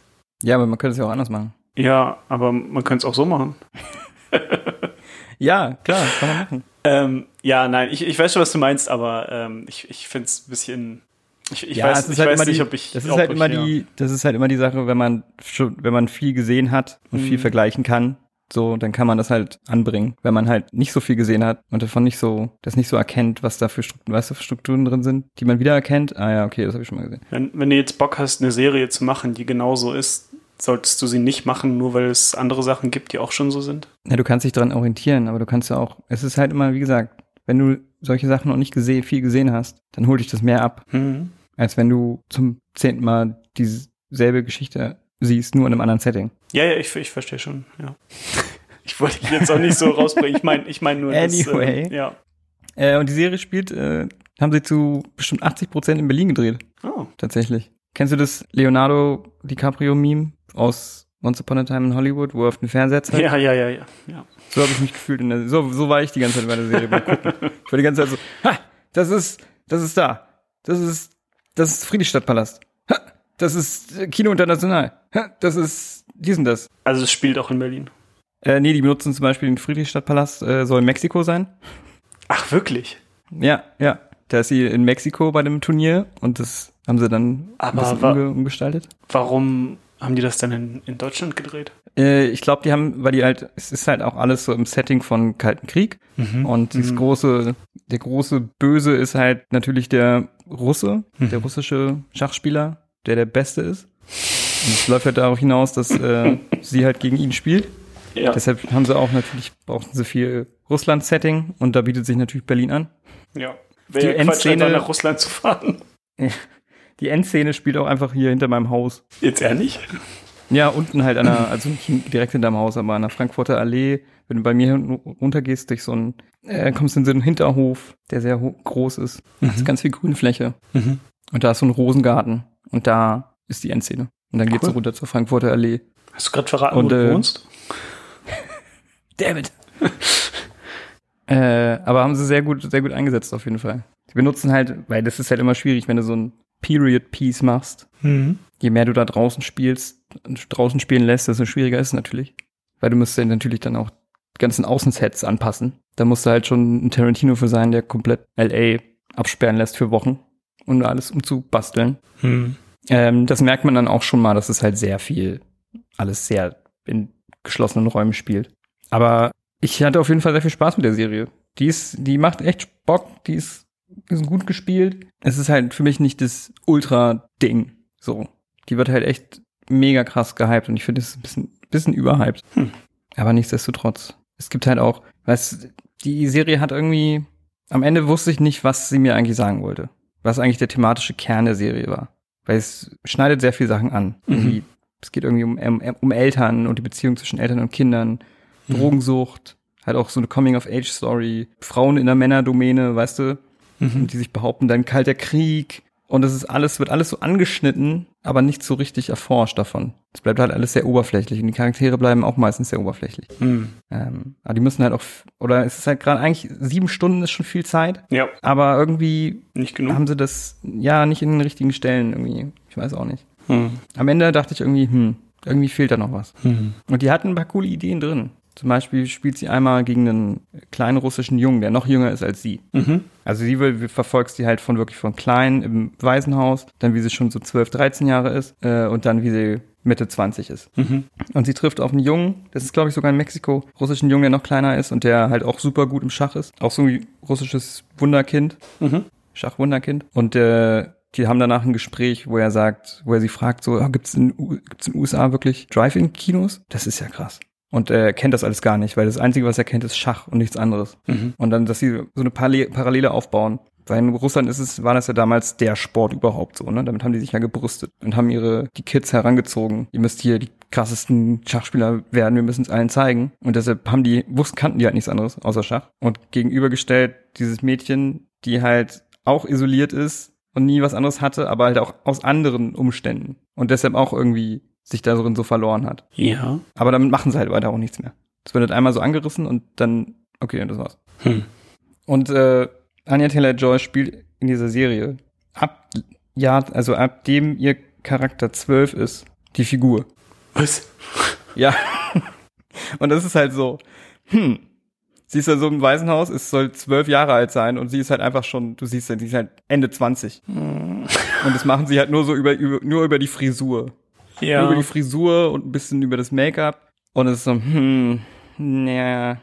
Ja, aber man könnte es ja auch anders machen. Ja, aber man könnte es auch so machen. Ja, klar, kann man machen. Ähm, ja, nein, ich, ich weiß schon, was du meinst, aber ähm, ich, ich finde es ein bisschen. Ich, ich ja, weiß, ich halt weiß nicht, die, ob ich. das ist halt immer ja. die, das ist halt immer die Sache, wenn man schon, wenn man viel gesehen hat und viel Mhm. vergleichen kann, so, dann kann man das halt anbringen. Wenn man halt nicht so viel gesehen hat und davon nicht so, das nicht so erkennt, was da für Strukturen, was da für Strukturen drin sind, die man wieder erkennt. Ah ja, okay, das habe ich schon mal gesehen. Wenn, wenn du jetzt Bock hast, eine Serie zu machen, die genauso ist, solltest du sie nicht machen, nur weil es andere Sachen gibt, die auch schon so sind. Ja, du kannst dich dran orientieren, aber du kannst ja auch, es ist halt immer, wie gesagt, wenn du solche Sachen noch nicht gesehen, viel gesehen hast, dann hol dich das mehr ab, Mhm. als wenn du zum zehnten Mal dieselbe Geschichte siehst, nur in einem anderen Setting. Ja, ja, ich, ich verstehe schon, ja. Ich wollte dich jetzt auch nicht so rausbringen. Ich meine ich mein nur, Anyway. Das, äh, ja. Äh, und die Serie spielt, äh, haben sie zu bestimmt 80 Prozent in Berlin gedreht. Oh. Tatsächlich. Kennst du das Leonardo DiCaprio-Meme aus Once Upon a Time in Hollywood, wo er auf den Fernseher zeigt? Ja, ja, ja, ja. ja. So habe ich mich gefühlt. In der, so, so war ich die ganze Zeit bei der Serie beim Gucken. Ich war die ganze Zeit so, ha, das ist, das ist da. Das ist, das ist Friedrichstadtpalast. Ha, das ist äh, Kino International. Ha, das ist dies und das. Also es spielt auch in Berlin. Äh, nee, die benutzen zum Beispiel den Friedrichstadtpalast, äh, soll in Mexiko sein. Ach, wirklich? Ja, ja. Da ist sie in Mexiko bei dem Turnier und das haben sie dann Aber ein bisschen umgestaltet. Warum haben die das dann in, in Deutschland gedreht? Äh, ich glaube, die haben, weil die halt, es ist halt auch alles so im Setting von Kalten Krieg. Und dieses große, der große Böse ist halt natürlich der Russe, der russische Schachspieler, der der Beste ist. Und es läuft halt darauf hinaus, dass äh, sie halt gegen ihn spielt. Ja. Deshalb haben sie auch natürlich, brauchten sie viel Russland-Setting und da bietet sich natürlich Berlin an. ja. Die Wäre ja Quatsch, Endszene- nach Russland zu fahren. Die Endszene spielt auch einfach hier hinter meinem Haus. Jetzt ehrlich? Ja, unten halt an der, also nicht direkt hinterm Haus, aber an der Frankfurter Allee. Wenn du bei mir runtergehst durch so einen, äh, kommst du in so einen Hinterhof, der sehr groß ist. Da ist ganz viel Grünfläche. Mhm. Und da ist so ein Rosengarten. Und da ist die Endszene. Und dann geht's Cool. so runter zur Frankfurter Allee. Hast du gerade verraten, Und, wo du äh, wohnst? David. äh, aber haben sie sehr gut, sehr gut eingesetzt auf jeden Fall. Sie benutzen halt, weil das ist halt immer schwierig, wenn du so ein Period Piece machst. Mhm. je mehr du da draußen spielst und draußen spielen lässt, desto schwieriger ist es natürlich. Weil du musst ja natürlich dann auch die ganzen Außensets anpassen. Da musst du halt schon ein Tarantino für sein, der komplett LA absperren lässt für Wochen, da alles umzubasteln. Mhm. Ähm, das merkt man dann auch schon mal, dass es halt sehr viel, alles sehr in geschlossenen Räumen spielt. Aber ich hatte auf jeden Fall sehr viel Spaß mit der Serie. Die ist, die macht echt Bock, die ist, ist gut gespielt. Es ist halt für mich nicht das Ultra-Ding. So. Die wird halt echt mega krass gehypt und ich finde, es ist ein bisschen, bisschen überhyped. Hm. Aber nichtsdestotrotz. Es gibt halt auch, weißt, die Serie hat irgendwie, am Ende wusste ich nicht, was sie mir eigentlich sagen wollte. Was eigentlich der thematische Kern der Serie war. Weil es schneidet sehr viele Sachen an. Irgendwie, es geht irgendwie um, um, um Eltern und die Beziehung zwischen Eltern und Kindern, Drogensucht, halt auch so eine Coming-of-Age-Story, Frauen in der Männerdomäne, weißt du, die sich behaupten, dann kalter Krieg. Und es ist alles, wird alles so angeschnitten, aber nicht so richtig erforscht davon. Es bleibt halt alles sehr oberflächlich und die Charaktere bleiben auch meistens sehr oberflächlich. Mhm. Ähm, aber die müssen halt auch, oder es ist halt gerade eigentlich, sieben Stunden ist schon viel Zeit, Ja, aber irgendwie nicht genug. haben sie das, ja, nicht in den richtigen Stellen irgendwie. Ich weiß auch nicht. Mhm. Am Ende dachte ich irgendwie, hm, irgendwie fehlt da noch was. Mhm. Und die hatten ein paar coole Ideen drin. Zum Beispiel spielt sie einmal gegen einen kleinen russischen Jungen, der noch jünger ist als sie. Mhm. Also sie will, verfolgst sie halt von wirklich von klein im Waisenhaus, dann wie sie schon so 12, 13 Jahre ist äh, und dann wie sie Mitte 20 ist. Mhm. Und sie trifft auf einen Jungen, das ist glaube ich sogar in Mexiko, russischen Jungen, der noch kleiner ist und der halt auch super gut im Schach ist. Auch so ein russisches Wunderkind. Mhm. Schachwunderkind. Und äh, die haben danach ein Gespräch, wo er sagt, wo er sie fragt, so, ah, gibt's in, gibt's in den USA wirklich Drive-In-Kinos? Das ist ja krass. Und er kennt das alles gar nicht, weil das Einzige, was er kennt, ist Schach und nichts anderes. Mhm. Und dann, dass sie so eine Parallele, aufbauen. Weil in Russland ist es, war das ja damals der Sport überhaupt so, ne? Damit haben die sich ja gebrüstet und haben ihre, die Kids herangezogen. Ihr müsst hier die krassesten Schachspieler werden, wir müssen es allen zeigen. Und deshalb haben die, wussten, kannten die halt nichts anderes außer Schach. Und gegenübergestellt dieses Mädchen, die halt auch isoliert ist und nie was anderes hatte, aber halt auch aus anderen Umständen. Und deshalb auch irgendwie sich darin so verloren hat. Ja. Aber damit machen sie halt weiter auch nichts mehr. Es wird halt einmal so angerissen und dann, okay, das war's. Hm. Und äh, Anya Taylor-Joy spielt in dieser Serie ab ja, also ab dem ihr Charakter zwölf ist, die Figur. Was? Ja. und das ist halt so, hm. Sie ist ja so im Waisenhaus, es soll zwölf Jahre alt sein und sie ist halt einfach schon, du siehst ja, sie ist halt Ende 20. Und das machen sie halt nur so über, über nur über die Frisur. Nur über Ja. die Frisur und ein bisschen über das Make-up. Und es ist so, hm, ja.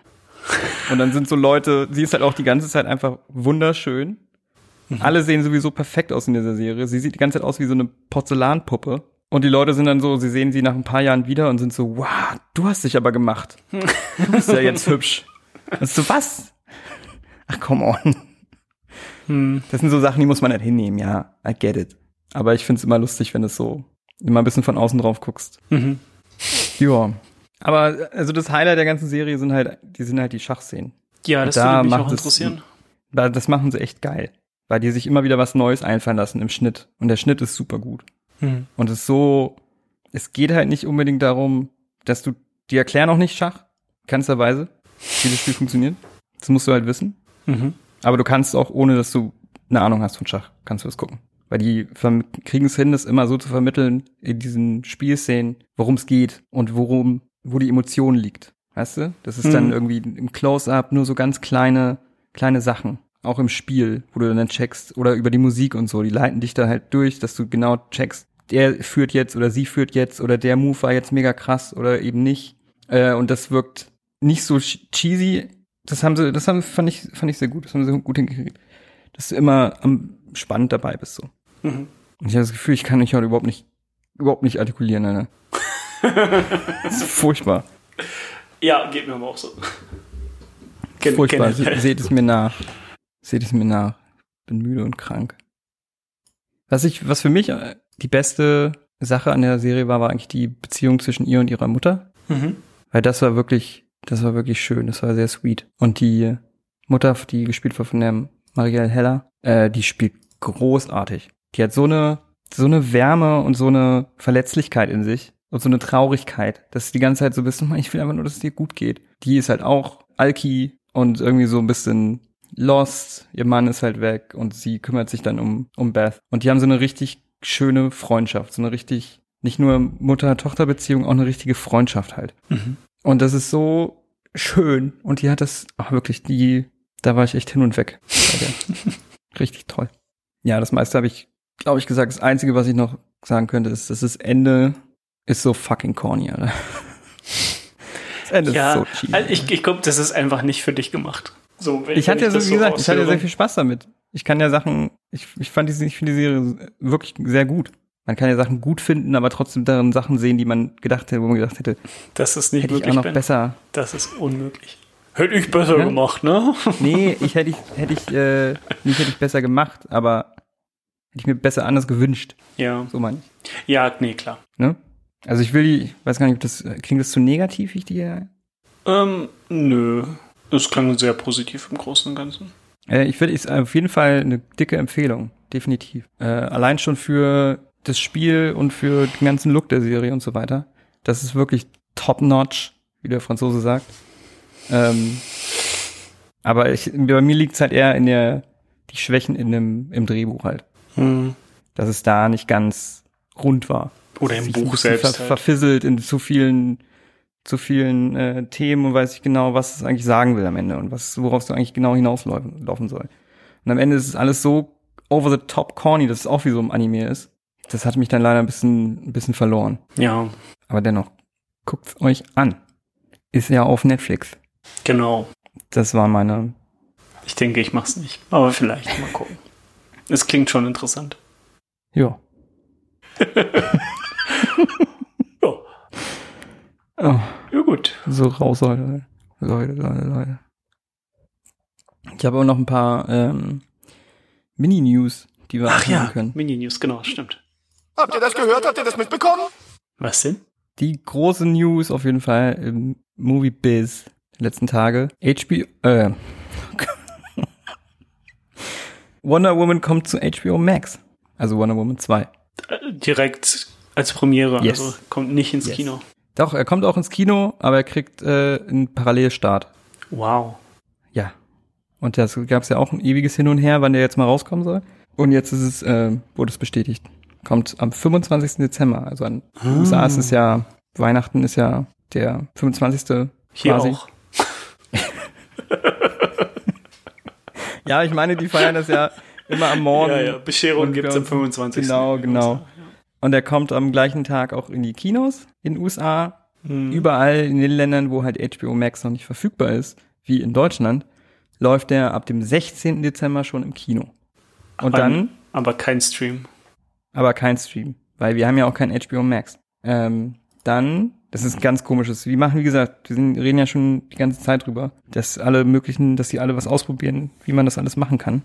Und dann sind so Leute, sie ist halt auch die ganze Zeit einfach wunderschön. Alle sehen sowieso perfekt aus in dieser Serie. Sie sieht die ganze Zeit aus wie so eine Porzellanpuppe. Und die Leute sind dann so, sie sehen sie nach ein paar Jahren wieder und sind so, wow, du hast dich aber gemacht. Du bist ja jetzt hübsch. Und so, was? Ach, come on. Hm. Das sind so Sachen, die muss man halt hinnehmen, ja. I get it. Aber ich find's immer lustig, wenn es so immer ein bisschen von außen drauf guckst. Mhm. Ja. Aber also das Highlight der ganzen Serie sind halt, die sind halt die Schachszenen. Ja, das Da würde mich macht auch es- interessieren. Weil Das machen sie echt geil. Weil die sich immer wieder was Neues einfallen lassen im Schnitt. Und der Schnitt ist super gut. Hm. Und es ist so, es geht halt nicht unbedingt darum, dass du, die erklären auch nicht Schach, keinsterweise, wie das Spiel funktioniert. Das musst du halt wissen. Mhm. Aber du kannst auch, ohne dass du eine Ahnung hast von Schach, kannst du das gucken. Weil die kriegen es hin, das immer so zu vermitteln in diesen Spielszenen, worum es geht und worum, wo die Emotion liegt. Weißt du? Das ist dann Mhm. irgendwie im Close-Up nur so ganz kleine, kleine Sachen. Auch im Spiel, wo du dann checkst, oder über die Musik und so, die leiten dich da halt durch, dass du genau checkst, der führt jetzt oder sie führt jetzt oder der Move war jetzt mega krass oder eben nicht. Äh, und das wirkt nicht so ch- cheesy. Das haben sie, das haben, fand ich, fand ich sehr gut. Das haben sie gut hingekriegt. Dass du immer am spannend dabei bist, so. Mhm. Und ich habe das Gefühl, ich kann mich heute überhaupt nicht, überhaupt nicht artikulieren, Alter. das ist furchtbar. Ja, geht mir aber auch so. Gen- furchtbar. generell. Se- Seht es mir nach. Seht es mir nach. Bin müde und krank. Was ich, was für mich äh, die beste Sache an der Serie war, war eigentlich die Beziehung zwischen ihr und ihrer Mutter. Mhm. Weil das war wirklich, das war wirklich schön, das war sehr sweet. Und die Mutter, die gespielt wird von der Marielle Heller, äh, die spielt großartig. Die hat so eine, so eine Wärme und so eine Verletzlichkeit in sich und so eine Traurigkeit, dass die ganze Zeit so bisschen, ich will einfach nur, dass es dir gut geht. Die ist halt auch Alki und irgendwie so ein bisschen lost. Ihr Mann ist halt weg und sie kümmert sich dann um, um Beth. Und die haben so eine richtig schöne Freundschaft, so eine richtig, nicht nur Mutter-Tochter-Beziehung, auch eine richtige Freundschaft halt. Mhm. Und das ist so schön. Und die hat das, ach wirklich, die, da war ich echt hin und weg. Richtig toll. Ja, das meiste habe ich, glaube ich, gesagt. Das Einzige, was ich noch sagen könnte, ist, dass das Ende ist so fucking corny, Alter. Das Ende Ja, ist so cheesy. also ich, ich glaube, das ist einfach nicht für dich gemacht. So, wenn, ich hatte ja so, wie gesagt, ich hatte ja sehr viel Spaß damit. Ich kann ja Sachen, ich, ich fand die, ich finde die Serie wirklich sehr gut. Man kann ja Sachen gut finden, aber trotzdem darin Sachen sehen, die man gedacht hätte, wo man gedacht hätte, Das ist nicht hätte ich möglich, auch noch Ben. besser. Das ist unmöglich. Hätte ich besser Ja? gemacht, ne? Nee, ich hätte ich, hätte ich, äh, nicht hätte ich besser gemacht, aber hätte ich mir besser anders gewünscht. ja. So meine ich. Ja, nee, klar. Ne? Also ich will die, ich weiß gar nicht, ob das, klingt das zu negativ, ich die hier Ähm, nö. Es klang sehr positiv im Großen und Ganzen. Äh, ich würde, ist auf jeden Fall eine dicke Empfehlung, definitiv. Äh, allein schon für das Spiel und für den ganzen Look der Serie und so weiter. Das ist wirklich top notch, wie der Franzose sagt. Ähm, aber ich, bei mir liegt es halt eher in der, die Schwächen in dem, im Drehbuch halt. Hm. Dass es da nicht ganz rund war. Oder im Buch selbst Ver, halt. Verfisselt in zu vielen, zu vielen äh, Themen und weiß ich genau, was es eigentlich sagen will am Ende und was, worauf es eigentlich genau hinauslaufen laufen soll. Und am Ende ist es alles so over the top corny, dass es auch wie so ein Anime ist. Das hat mich dann leider ein bisschen, ein bisschen verloren. Ja, Aber dennoch, guckt's euch an. Ist ja auf Netflix. genau. Das war meine, Ich denke, ich mach's nicht. Aber vielleicht mal gucken. Es klingt schon interessant. ja. Ja, Oh, ja gut. so raus, Leute. Leute, Leute, Leute. Ich habe auch noch ein paar ähm, Mini-News, die wir Ach ja, können. Mini-News, genau, stimmt. Habt ihr das gehört? Habt ihr das mitbekommen? Was denn? Die große News auf jeden Fall im Movie Biz der letzten Tage. HBO, äh, Wonder Woman kommt zu HBO Max. Also Wonder Woman 2. Äh, Direkt als Premiere, Yes. also kommt nicht ins Yes. Kino. Doch, er kommt auch ins Kino, aber er kriegt äh, einen Parallelstart. Wow. Ja. Und das gab es ja auch ein ewiges Hin und Her, wann der jetzt mal rauskommen soll. Und jetzt ist es, äh, wurde es bestätigt. Kommt am 25. Dezember. Also an Ah. USA ist es ja, Weihnachten ist ja der 25. Hier quasi. auch. Ja, ich meine, die feiern das ja immer am Morgen. Ja, ja, Bescherung gibt's wir- am 25. Genau, genau. Und er kommt am gleichen Tag auch in die Kinos in den USA. Mhm. Überall in den Ländern, wo halt HBO Max noch nicht verfügbar ist, wie in Deutschland, läuft er ab dem 16. Dezember schon im Kino. Und Aber- dann Aber kein Stream. aber kein Stream, weil wir haben ja auch kein HBO Max. Ähm, dann, das ist ganz komisches. Wir machen, wie gesagt, wir sind, reden ja schon die ganze Zeit drüber, dass alle möglichen, dass die alle was ausprobieren, wie man das alles machen kann.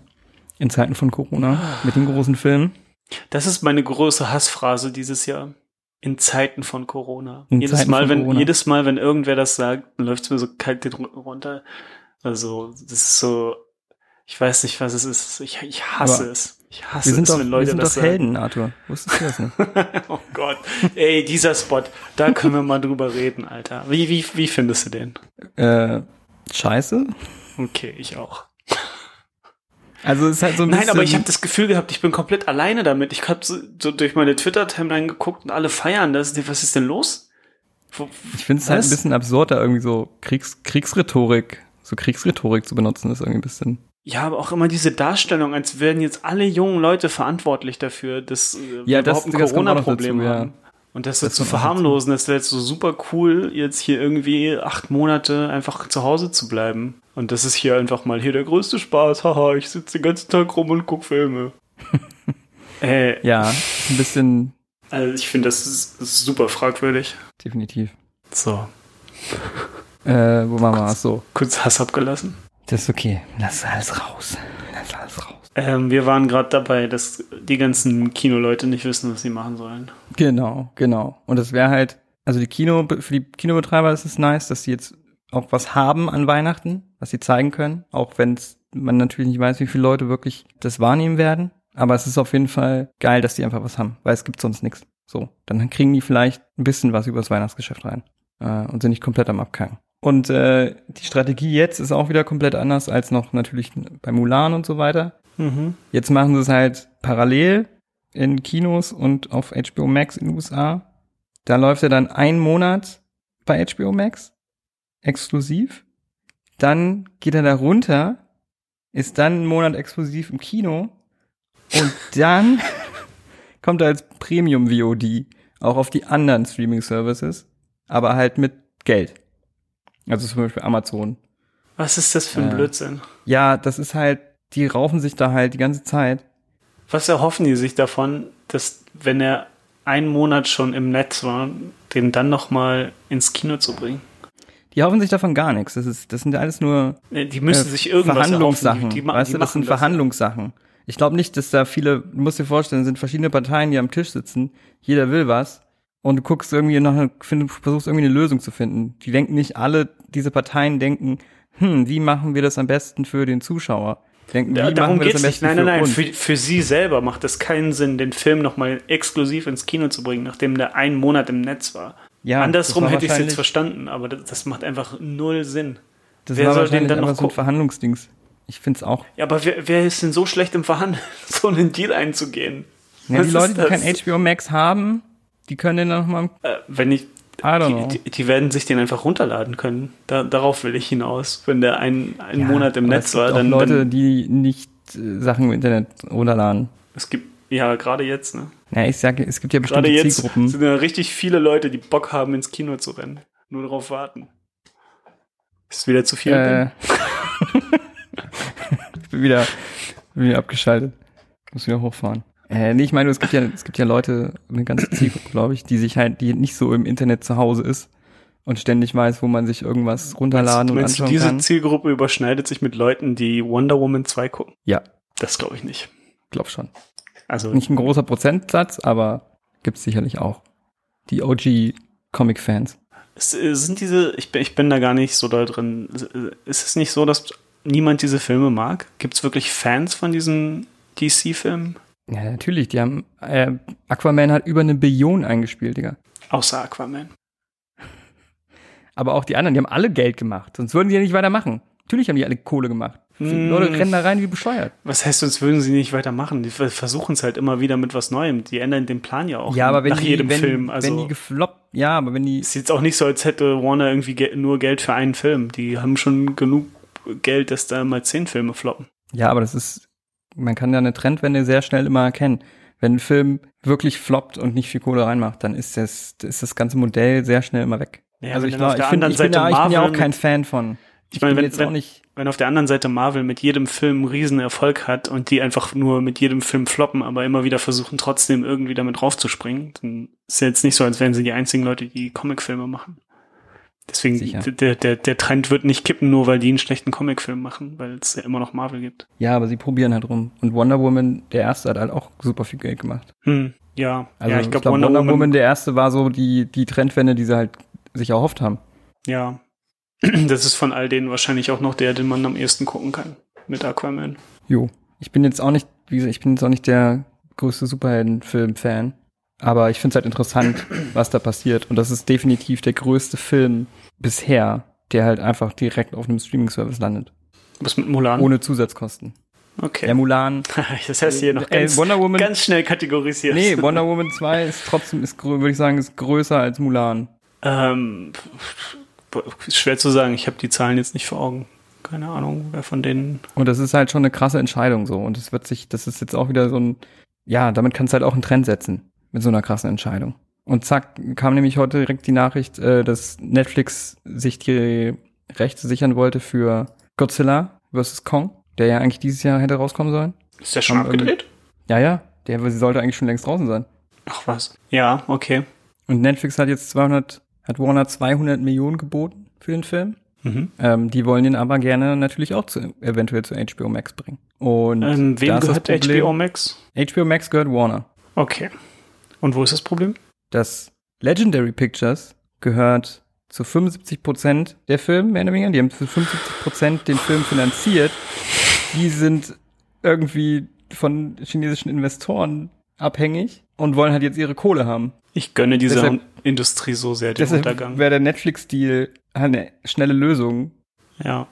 In Zeiten von Corona, mit den großen Filmen. Das ist meine große Hassphrase dieses Jahr. In Zeiten von Corona. In jedes Zeiten Mal, wenn Corona. jedes Mal, wenn irgendwer das sagt, läuft's mir so kalt den Rücken runter. Also das ist so. Ich weiß nicht, was es ist. Ich, ich hasse Aber es. Ich hasse Wir sind es, doch, wenn wir Leute sind das doch sagen. Helden, Arthur. Wusstest du das nicht? Oh Gott. Ey, dieser Spot, da können wir mal drüber reden, Alter. Wie, wie, wie findest du den? äh, scheiße. Okay, ich auch. Also es ist halt so ein Nein, aber ich habe das Gefühl gehabt, ich bin komplett alleine damit. Ich habe so, so durch meine Twitter-Timeline geguckt und alle feiern das. Was ist denn los? Wo, Ich finde es halt ein bisschen absurd, da irgendwie so Kriegs Kriegsrhetorik, so Kriegsrhetorik zu benutzen, ist irgendwie ein bisschen. Ja, aber auch immer diese Darstellung, als wären jetzt alle jungen Leute verantwortlich dafür, dass äh, wir Ja, das- überhaupt ein Corona-Problem dazu, ja. haben. Und das so Das zu verharmlosen, das wäre jetzt so super cool, jetzt hier irgendwie acht Monate einfach zu Hause zu bleiben. Und das ist hier einfach mal hier der größte Spaß. Haha, ich sitze den ganzen Tag rum und guck Filme. äh, Ja, ein bisschen also ich finde, das ist, ist super fragwürdig. definitiv. So, Äh, wo waren wir? Ach so. kurz Hass abgelassen. Das ist okay. Lass alles raus. Lass alles raus. Ähm, wir waren gerade dabei, dass die ganzen Kinoleute nicht wissen, was sie machen sollen. Genau, genau. Und das wäre halt, also die Kino, für die Kinobetreiber ist es nice, dass sie jetzt auch was haben an Weihnachten, was sie zeigen können, auch wenn man natürlich nicht weiß, wie viele Leute wirklich das wahrnehmen werden. Aber es ist auf jeden Fall geil, dass die einfach was haben, weil es gibt sonst nichts. So, dann kriegen die vielleicht ein bisschen was übers Weihnachtsgeschäft rein äh, und sind nicht komplett am Abkacken. Und äh, die Strategie jetzt ist auch wieder komplett anders als noch natürlich bei Mulan und so weiter. Mhm. Jetzt machen sie es halt parallel in Kinos und auf HBO Max in den USA. Da läuft er dann einen Monat bei HBO Max, exklusiv. Dann geht er da runter, ist dann einen Monat exklusiv im Kino und dann kommt er als Premium VOD auch auf die anderen Streaming Services, aber halt mit Geld. Also zum Beispiel Amazon. Was ist das für ein Äh. Blödsinn? Ja, das ist halt, die raufen sich da halt die ganze Zeit. Was erhoffen die sich davon, dass, wenn er einen Monat schon im Netz war, den dann nochmal ins Kino zu bringen? Die hoffen sich davon gar nichts. Das ist, das sind alles nur Die müssen äh, sich irgendwas Verhandlungssachen. Die, die, ma- weißt die du, das sind Verhandlungssachen. Ich glaube nicht, dass da viele, du musst dir vorstellen, sind verschiedene Parteien, die am Tisch sitzen. Jeder will was. Und du guckst irgendwie nach, einer- find- versuchst irgendwie eine Lösung zu finden. Die denken nicht alle, diese Parteien denken, hm, wie machen wir das am besten für den Zuschauer? Denken, Da, darum das am nicht. Nein, nein, nein. für Für, für sie selber macht es keinen Sinn, den Film nochmal exklusiv ins Kino zu bringen, nachdem der einen Monat im Netz war. Ja, Andersrum war hätte ich es jetzt verstanden, aber das, das macht einfach null Sinn. Das wer war soll den dann noch so ein? Verhandlungsdings. Ich find's auch. Ja, aber wer, wer ist denn so schlecht im Verhandeln, so einen Deal einzugehen? Ja, die Leute, die kein HBO Max haben, die können den dann nochmal, Äh, wenn ich, die, die, die werden sich den einfach runterladen können. Da, darauf will ich hinaus. Wenn der ein, einen Ja, Monat im Netz war, dann, Leute, dann die nicht äh, Sachen im Internet runterladen. es gibt ja gerade jetzt, ne? Ja, ich sage, es gibt ja Gerade bestimmte jetzt Zielgruppen. sind ja richtig viele Leute, die Bock haben, ins Kino zu rennen. Nur darauf warten. Ist wieder zu viel? Äh, ich bin wieder, bin wieder abgeschaltet. Muss wieder hochfahren. Äh, nee, ich meine, es gibt ja, es gibt ja Leute, eine ganze Zielgruppe, glaube ich, die sich halt, die nicht so im Internet zu Hause ist und ständig weiß, wo man sich irgendwas runterladen und Meinst du, anschauen diese kann. Zielgruppe überschneidet sich mit Leuten, die Wonder Woman 2 gucken? Ja, Das glaube ich nicht. glaub schon. Also, Nicht ein großer Prozentsatz, aber gibt's sicherlich auch. Die OG Comic-Fans. es, äh, sind diese, ich bin, ich bin da gar nicht so doll drin. Ist es nicht so, dass niemand diese Filme mag? Gibt es wirklich Fans von diesen DC-Filmen? Ja, natürlich, die haben, äh, Aquaman hat über eine Billion eingespielt, Digga. Außer Aquaman. Aber auch die anderen, die haben alle Geld gemacht. Sonst würden die ja nicht weitermachen. Natürlich haben die alle Kohle gemacht. Mm. Leute rennen da rein wie bescheuert. Was heißt, sonst würden sie nicht weitermachen? Die ver- versuchen es halt immer wieder mit was Neuem. Die ändern den Plan ja auch ja, aber wenn nach die, jedem wenn, Film. Also wenn die gefloppt, ja, aber wenn die, ist jetzt auch nicht so, als hätte Warner irgendwie ge nur Geld für einen Film. Die haben schon genug Geld, dass da mal zehn Filme floppen. ja, aber das ist, man kann ja eine Trendwende sehr schnell immer erkennen. Wenn ein Film wirklich floppt und nicht viel Kohle reinmacht, dann ist das, ist das ganze Modell sehr schnell immer weg. Ja, also ich, glaub, ich, find, ich, bin ja, ich bin ja auch kein Fan von. Ich meine, bin wenn, jetzt wenn, auch nicht, wenn auf der anderen Seite Marvel mit jedem Film einen riesen Erfolg hat und die einfach nur mit jedem Film floppen, aber immer wieder versuchen trotzdem irgendwie damit raufzuspringen, dann ist ja jetzt nicht so, als wären sie die einzigen Leute, die Comicfilme machen. Deswegen, Sicher. der, der, der Trend wird nicht kippen, nur weil die einen schlechten Comicfilm machen, weil es ja immer noch Marvel gibt. ja, aber sie probieren halt rum. Und Wonder Woman, der erste, hat halt auch super viel Geld gemacht. Hm, ja. Also ja, ich glaube, Wonder, Woman, der erste war so die, die Trendwende, die sie halt sich erhofft haben. Ja. Das ist von all denen wahrscheinlich auch noch der, den man am ehesten gucken kann. mit Aquaman. Jo. Ich bin jetzt auch nicht, wie gesagt, ich bin jetzt auch nicht der größte Superheldenfilm-Fan. Aber ich finde es halt interessant, was da passiert. Und das ist definitiv der größte Film bisher, der halt einfach direkt auf einem Streaming-Service landet. Was mit Mulan? Ohne Zusatzkosten. okay. Der Mulan. das heißt hier noch Äh, ganz, Wonder Woman- ganz schnell kategorisiert. Nee, Wonder Woman 2 ist trotzdem, ist, würde ich sagen, ist größer als Mulan. Ähm, ist schwer zu sagen. Ich habe die Zahlen jetzt nicht vor Augen. Keine Ahnung, wer von denen. Und das ist halt schon eine krasse Entscheidung so. Und es wird sich, das ist jetzt auch wieder so ein, ja, damit kannst du halt auch einen Trend setzen. Mit so einer krassen Entscheidung. Und zack, kam nämlich heute direkt die Nachricht, äh, dass Netflix sich die Rechte sichern wollte für Godzilla vs. Kong, der ja eigentlich dieses Jahr hätte rauskommen sollen. Ist der schon Haben abgedreht? Ja, ja, der sie sollte eigentlich schon längst draußen sein. Ach was. Ja, okay. Und Netflix hat jetzt 200, hat Warner 200 Millionen geboten für den Film. Mhm. Ähm, die wollen den aber gerne natürlich auch zu, eventuell zu HBO Max bringen. Und Ähm, wem gehört HBO Max? HBO Max gehört Warner. Okay. Und wo ist das Problem? Das Legendary Pictures gehört zu 75 Prozent der Film, mehr oder weniger. Die haben für 75 Prozent den Film finanziert. Die sind irgendwie von chinesischen Investoren abhängig und wollen halt jetzt ihre Kohle haben. Ich gönne dieser Deshalb- Industrie so sehr den Deshalb Untergang. wäre der Netflix-Deal eine schnelle Lösung. Ja.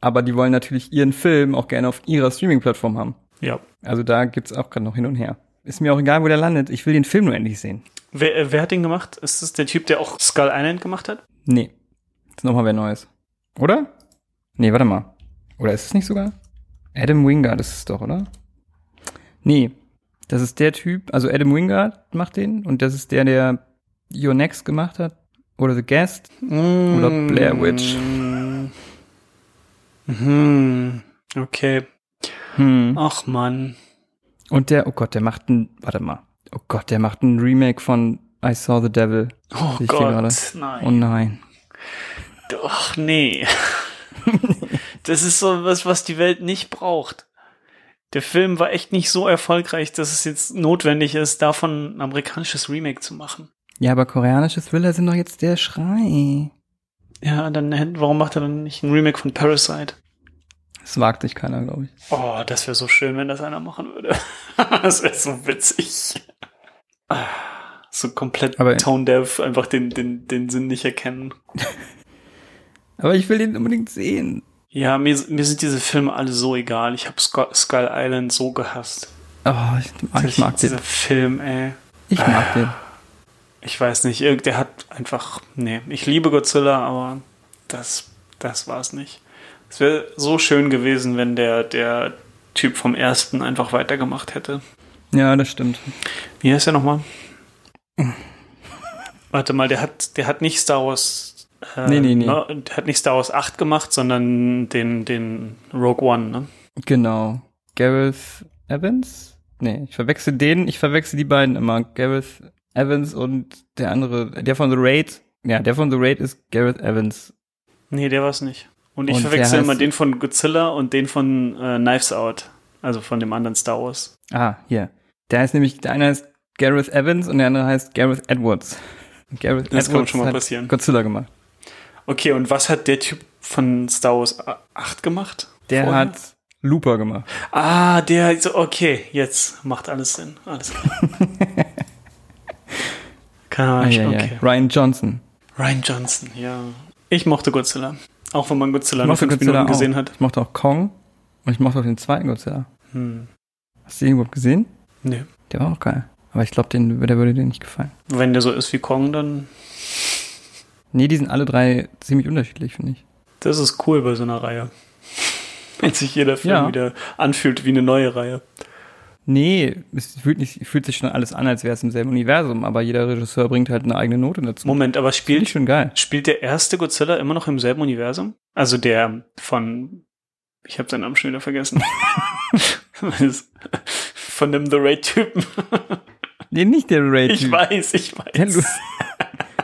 Aber die wollen natürlich ihren Film auch gerne auf ihrer Streaming-Plattform haben. Ja. Also da gibt's auch gerade noch hin und her. Ist mir auch egal, wo der landet. Ich will den Film nur endlich sehen. Wer, äh, wer hat den gemacht? Ist das der Typ, der auch Skull Island gemacht hat? Nee. Ist nochmal wer Neues. Oder? Nee, warte mal. Oder ist es nicht sogar? Adam Wingard ist es doch, oder? Nee. Das ist der Typ, also Adam Wingard macht den und das ist der, der Your Next gemacht hat. Oder The Guest. Oder Blair Witch. Mhm. Okay. Hm. Ach man. Und der, oh Gott, der macht ein, warte mal. Oh Gott, der macht ein Remake von I Saw the Devil. Oh hier gerade. Gott. Nein. Oh nein. Ach nee. das ist so was, was die Welt nicht braucht. Der Film war echt nicht so erfolgreich, dass es jetzt notwendig ist, davon ein amerikanisches Remake zu machen. Ja, aber koreanische Thriller sind doch jetzt der Schrei. Ja, dann warum macht er dann nicht ein Remake von Parasite? Das wagt sich keiner, glaube ich. Oh, das wäre so schön, wenn das einer machen würde. das wäre so witzig. So komplett Aber- tone deaf, einfach den, den, den Sinn nicht erkennen. Aber ich will den unbedingt sehen. Ja, mir, mir sind diese Filme alle so egal. Ich habe Skull Island so gehasst. Oh, ich, ich mag Dieser den. Film, ey. Ich mag den. Ich weiß nicht, irgend- der hat einfach, nee, ich liebe Godzilla, aber das, das war's nicht. Es wäre so schön gewesen, wenn der, der Typ vom ersten einfach weitergemacht hätte. Ja, das stimmt. Wie heißt der nochmal? Warte mal, der hat, der hat nicht Star Wars, äh, Nee, nee, nee. ne, der hat nicht Star Wars 8 gemacht, sondern den, den Rogue One, ne? Genau. Gareth Evans? Nee, ich verwechsel den, ich verwechsel die beiden immer. Gareth Evans und der andere, der von The Raid. Ja, der von The Raid ist Gareth Evans. Nee, der war's nicht. Und ich Und verwechsel immer den von Godzilla und den von äh, Knives Out. Also von dem anderen Star Wars. Ah, hier. Der heißt nämlich, der eine heißt Gareth Evans und der andere heißt Gareth Edwards. Gareth Das kann schon mal passieren. Godzilla gemacht. Okay, und was hat der Typ von Star Wars 8 gemacht? Der Vorher? hat Looper gemacht. Ah, der, so, okay, jetzt macht alles Sinn. Alles klar. Keine Ah, Ahnung, ja, ja. okay. Ryan Johnson. Ryan Johnson, ja. Ich mochte Godzilla. Auch wenn man Godzilla nur mochte fünf Godzilla Minuten auch. gesehen hat. Ich mochte auch Kong und ich mochte auch den zweiten Godzilla. Hm. Hast du den überhaupt gesehen? Nee. Der war auch geil. Aber ich glaube, der würde dir nicht gefallen. Wenn der so ist wie Kong, dann Nee, die sind alle drei ziemlich unterschiedlich, finde ich. das ist cool bei so einer Reihe. Wenn sich jeder Film Ja. wieder anfühlt wie eine neue Reihe. Nee, es fühlt, nicht, fühlt sich schon alles an, als wäre es im selben Universum, aber jeder Regisseur bringt halt eine eigene Note dazu. Moment, aber spielt, schon geil. spielt der erste Godzilla immer noch im selben Universum? Also der von, ich habe seinen Namen schon wieder vergessen. von dem The Raid-Typen. Nee, nicht der Raid. Ich weiß, ich weiß.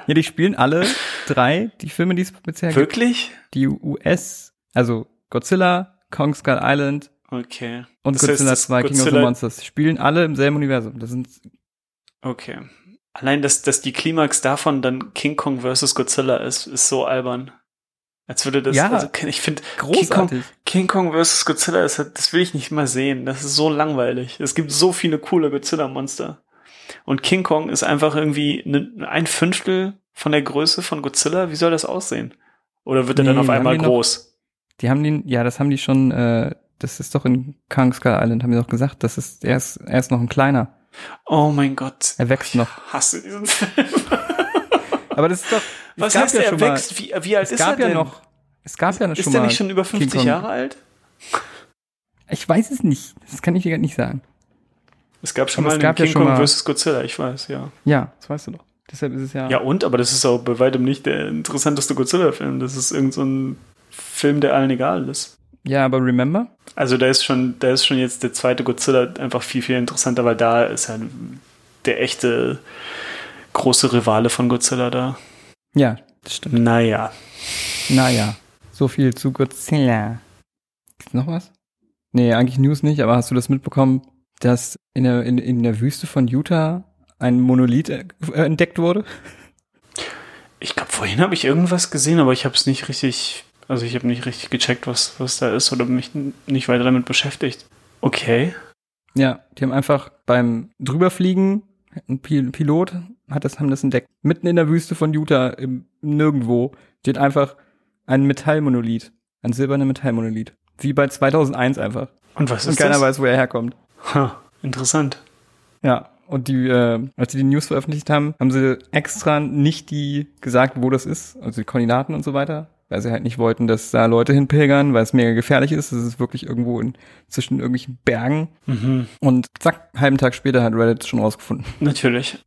Ja, die spielen alle drei, die Filme, die es bisher gibt. Wirklich? Die US, also Godzilla, Kong Skull Island Okay. und Das heißt, Godzilla das 2 King of the Godzilla- Monsters. Spielen alle im selben Universum. Das sind, Okay. Allein, dass, dass die Klimax davon dann King Kong versus Godzilla ist, ist so albern. Als würde das, Ja. also ich finde, King Kong. King Kong vs. Godzilla, das, das will ich nicht mal sehen. Das ist so langweilig. Es gibt so viele coole Godzilla-Monster. Und King Kong ist einfach irgendwie ne, ein Fünftel von der Größe von Godzilla. Wie soll das aussehen? Oder wird er Nee, dann auf einmal die noch- groß? Die haben den, ja, das haben die schon, äh, das ist doch in Kong Skull Island, haben die doch gesagt, das ist, er ist, er ist noch ein kleiner. Oh mein Gott. Er wächst noch. Hasse diesen Film. Aber das ist doch, Was heißt, ja er schon mal- wächst? Wie, wie alt Es ist gab er ja denn? noch, es gab ja ist schon der mal nicht schon über King 50 Kong. Jahre alt? Ich weiß es nicht. Das kann ich dir nicht sagen. Es gab schon Aber mal es einen gab ja King schon Kong mal- vs. Godzilla, ich weiß, ja. Ja, das weißt du doch. Deshalb ist es ja. Ja und, aber das ist auch bei weitem nicht der interessanteste Godzilla-Film. Das ist irgend so ein Film, der allen egal ist. Ja, aber remember? Also da ist schon, da ist schon jetzt der zweite Godzilla einfach viel, viel interessanter, weil da ist ja der echte große Rivale von Godzilla da. Ja, das stimmt. Naja. Naja, so viel zu Godzilla. Gibt's noch was? Nee, eigentlich News nicht, aber hast du das mitbekommen, dass in der, in, in der Wüste von Utah ein Monolith entdeckt wurde? Ich glaube, vorhin habe ich irgendwas gesehen, aber ich habe es nicht richtig, also ich habe nicht richtig gecheckt, was, was da ist oder mich nicht weiter damit beschäftigt. Okay. Ja, die haben einfach beim drüberfliegen, ein Pil Pilot hat das, haben das entdeckt. Mitten in der Wüste von Utah, im Nirgendwo, steht einfach ein Metallmonolith. Ein silberner Metallmonolith. Wie bei 2001 einfach. Und was Und ist keiner das? weiß, wo er herkommt. Ha, interessant. Ja, und die, äh, als sie die News veröffentlicht haben, haben sie extra nicht die gesagt, wo das ist, also die Koordinaten und so weiter, weil sie halt nicht wollten, dass da Leute hinpilgern, weil es mega gefährlich ist. Das ist wirklich irgendwo in, zwischen irgendwelchen Bergen. Mhm. Und zack, halben Tag später hat Reddit schon rausgefunden Natürlich.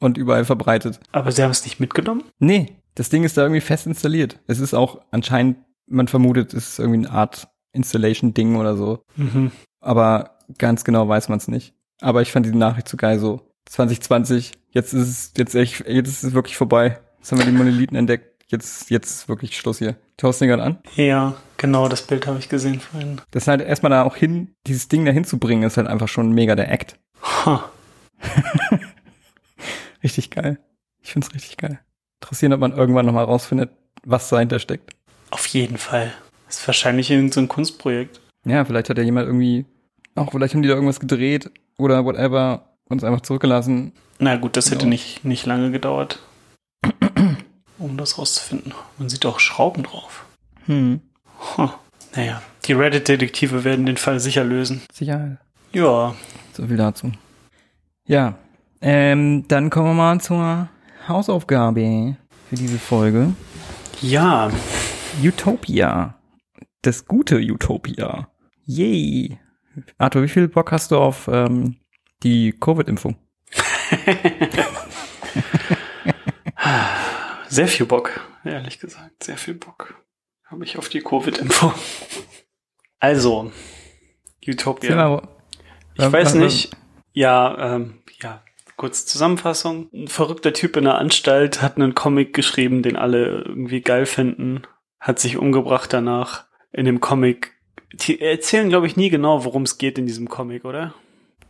und überall verbreitet. Aber sie haben es nicht mitgenommen? Nee, das Ding ist da irgendwie fest installiert. Es ist auch anscheinend, man vermutet, es ist irgendwie eine Art Installation-Ding oder so. Mhm. aber ganz genau weiß man es nicht. Aber ich fand die Nachricht so geil, so 2020, jetzt ist es, jetzt echt, jetzt ist es wirklich vorbei. Jetzt haben wir die Monolithen entdeckt, jetzt, jetzt wirklich Schluss hier. Den gerade an? Ja, genau, das Bild habe ich gesehen vorhin. Das ist halt erstmal da auch hin, dieses Ding da hinzubringen, ist halt einfach schon mega der Act. Ha. Richtig geil. Ich find's richtig geil. Interessieren, ob man irgendwann nochmal rausfindet, was dahinter steckt. Auf jeden Fall. Ist wahrscheinlich irgendein so ein Kunstprojekt. Ja, vielleicht hat ja jemand irgendwie, auch vielleicht haben die da irgendwas gedreht oder whatever, uns einfach zurückgelassen. Na gut, das hätte Genau. nicht, nicht lange gedauert, um das rauszufinden. Man sieht auch Schrauben drauf. Hm. Ha. Naja, die Reddit-Detektive werden den Fall sicher lösen. Sicher. Ja, So viel dazu. Ja, ähm, dann kommen wir mal zur Hausaufgabe für diese Folge. ja, Utopia. Das gute Utopia. Yay. Arthur, wie viel Bock hast du auf ähm, die Covid-Impfung? sehr viel Bock, ehrlich gesagt. Sehr viel Bock habe ich auf die Covid-Info. Also, Utopia. Mal, Ich weiß nicht. Ja, ähm, ja, kurz Zusammenfassung. Ein verrückter Typ in der Anstalt hat einen Comic geschrieben, den alle irgendwie geil finden, hat sich umgebracht danach. In dem Comic, die erzählen, glaube ich, nie genau, worum es geht in diesem Comic, oder?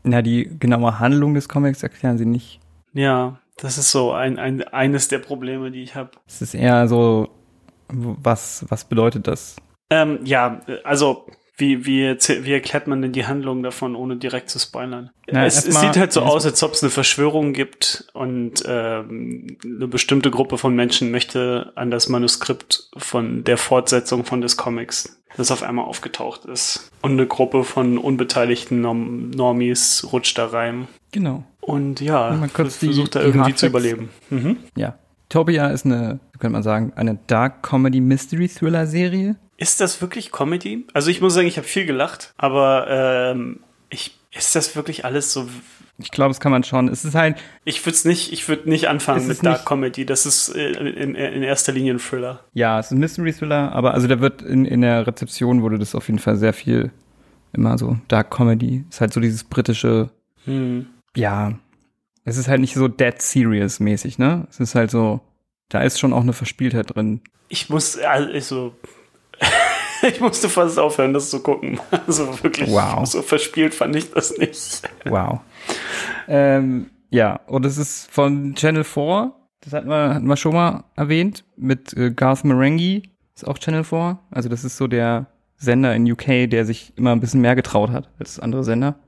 Na, die genaue Handlung des Comics erklären sie nicht. Ja, das ist so ein, ein eines der Probleme, die ich habe. Es ist eher so, was, was bedeutet das? Ähm, ja, also wie, wie, wie erklärt man denn die Handlung davon, ohne direkt zu spoilern? Na, es, es sieht halt so aus, als ob es eine Verschwörung gibt und ähm, eine bestimmte Gruppe von Menschen möchte an das Manuskript von der Fortsetzung von des Comics, das auf einmal aufgetaucht ist. Und eine Gruppe von unbeteiligten Norm Normies rutscht da rein. Genau. Und ja, Mal kurz die- versucht da irgendwie zu überleben. Mhm. Ja. Utopia ist eine, könnte man sagen, eine Dark Comedy Mystery Thriller Serie. Ist das wirklich Comedy? Also ich muss sagen, ich habe viel gelacht, aber ähm, ich, ist das wirklich alles so? Ich glaube, das kann man schon. Es ist halt, Ich würde nicht, ich würde nicht anfangen Es mit Dark Comedy. Das ist äh, in, in erster Linie ein Thriller. ja, es ist ein Mystery Thriller, aber also da wird in, in der Rezeption wurde das auf jeden Fall sehr viel immer so Dark Comedy. Ist halt so dieses britische, Hm. Ja, es ist halt nicht so dead serious mäßig, ne? Es ist halt so, da ist schon auch eine Verspieltheit drin. Ich muss, also ich musste fast aufhören, das zu gucken. Also wirklich, Wow. so verspielt fand ich das nicht. Wow. ähm, ja, und es ist von Channel 4, das hatten wir, hatten wir schon mal erwähnt, mit äh, Garth Marenghi, ist auch Channel 4. Also das ist so der Sender in UK, der sich immer ein bisschen mehr getraut hat als andere Sender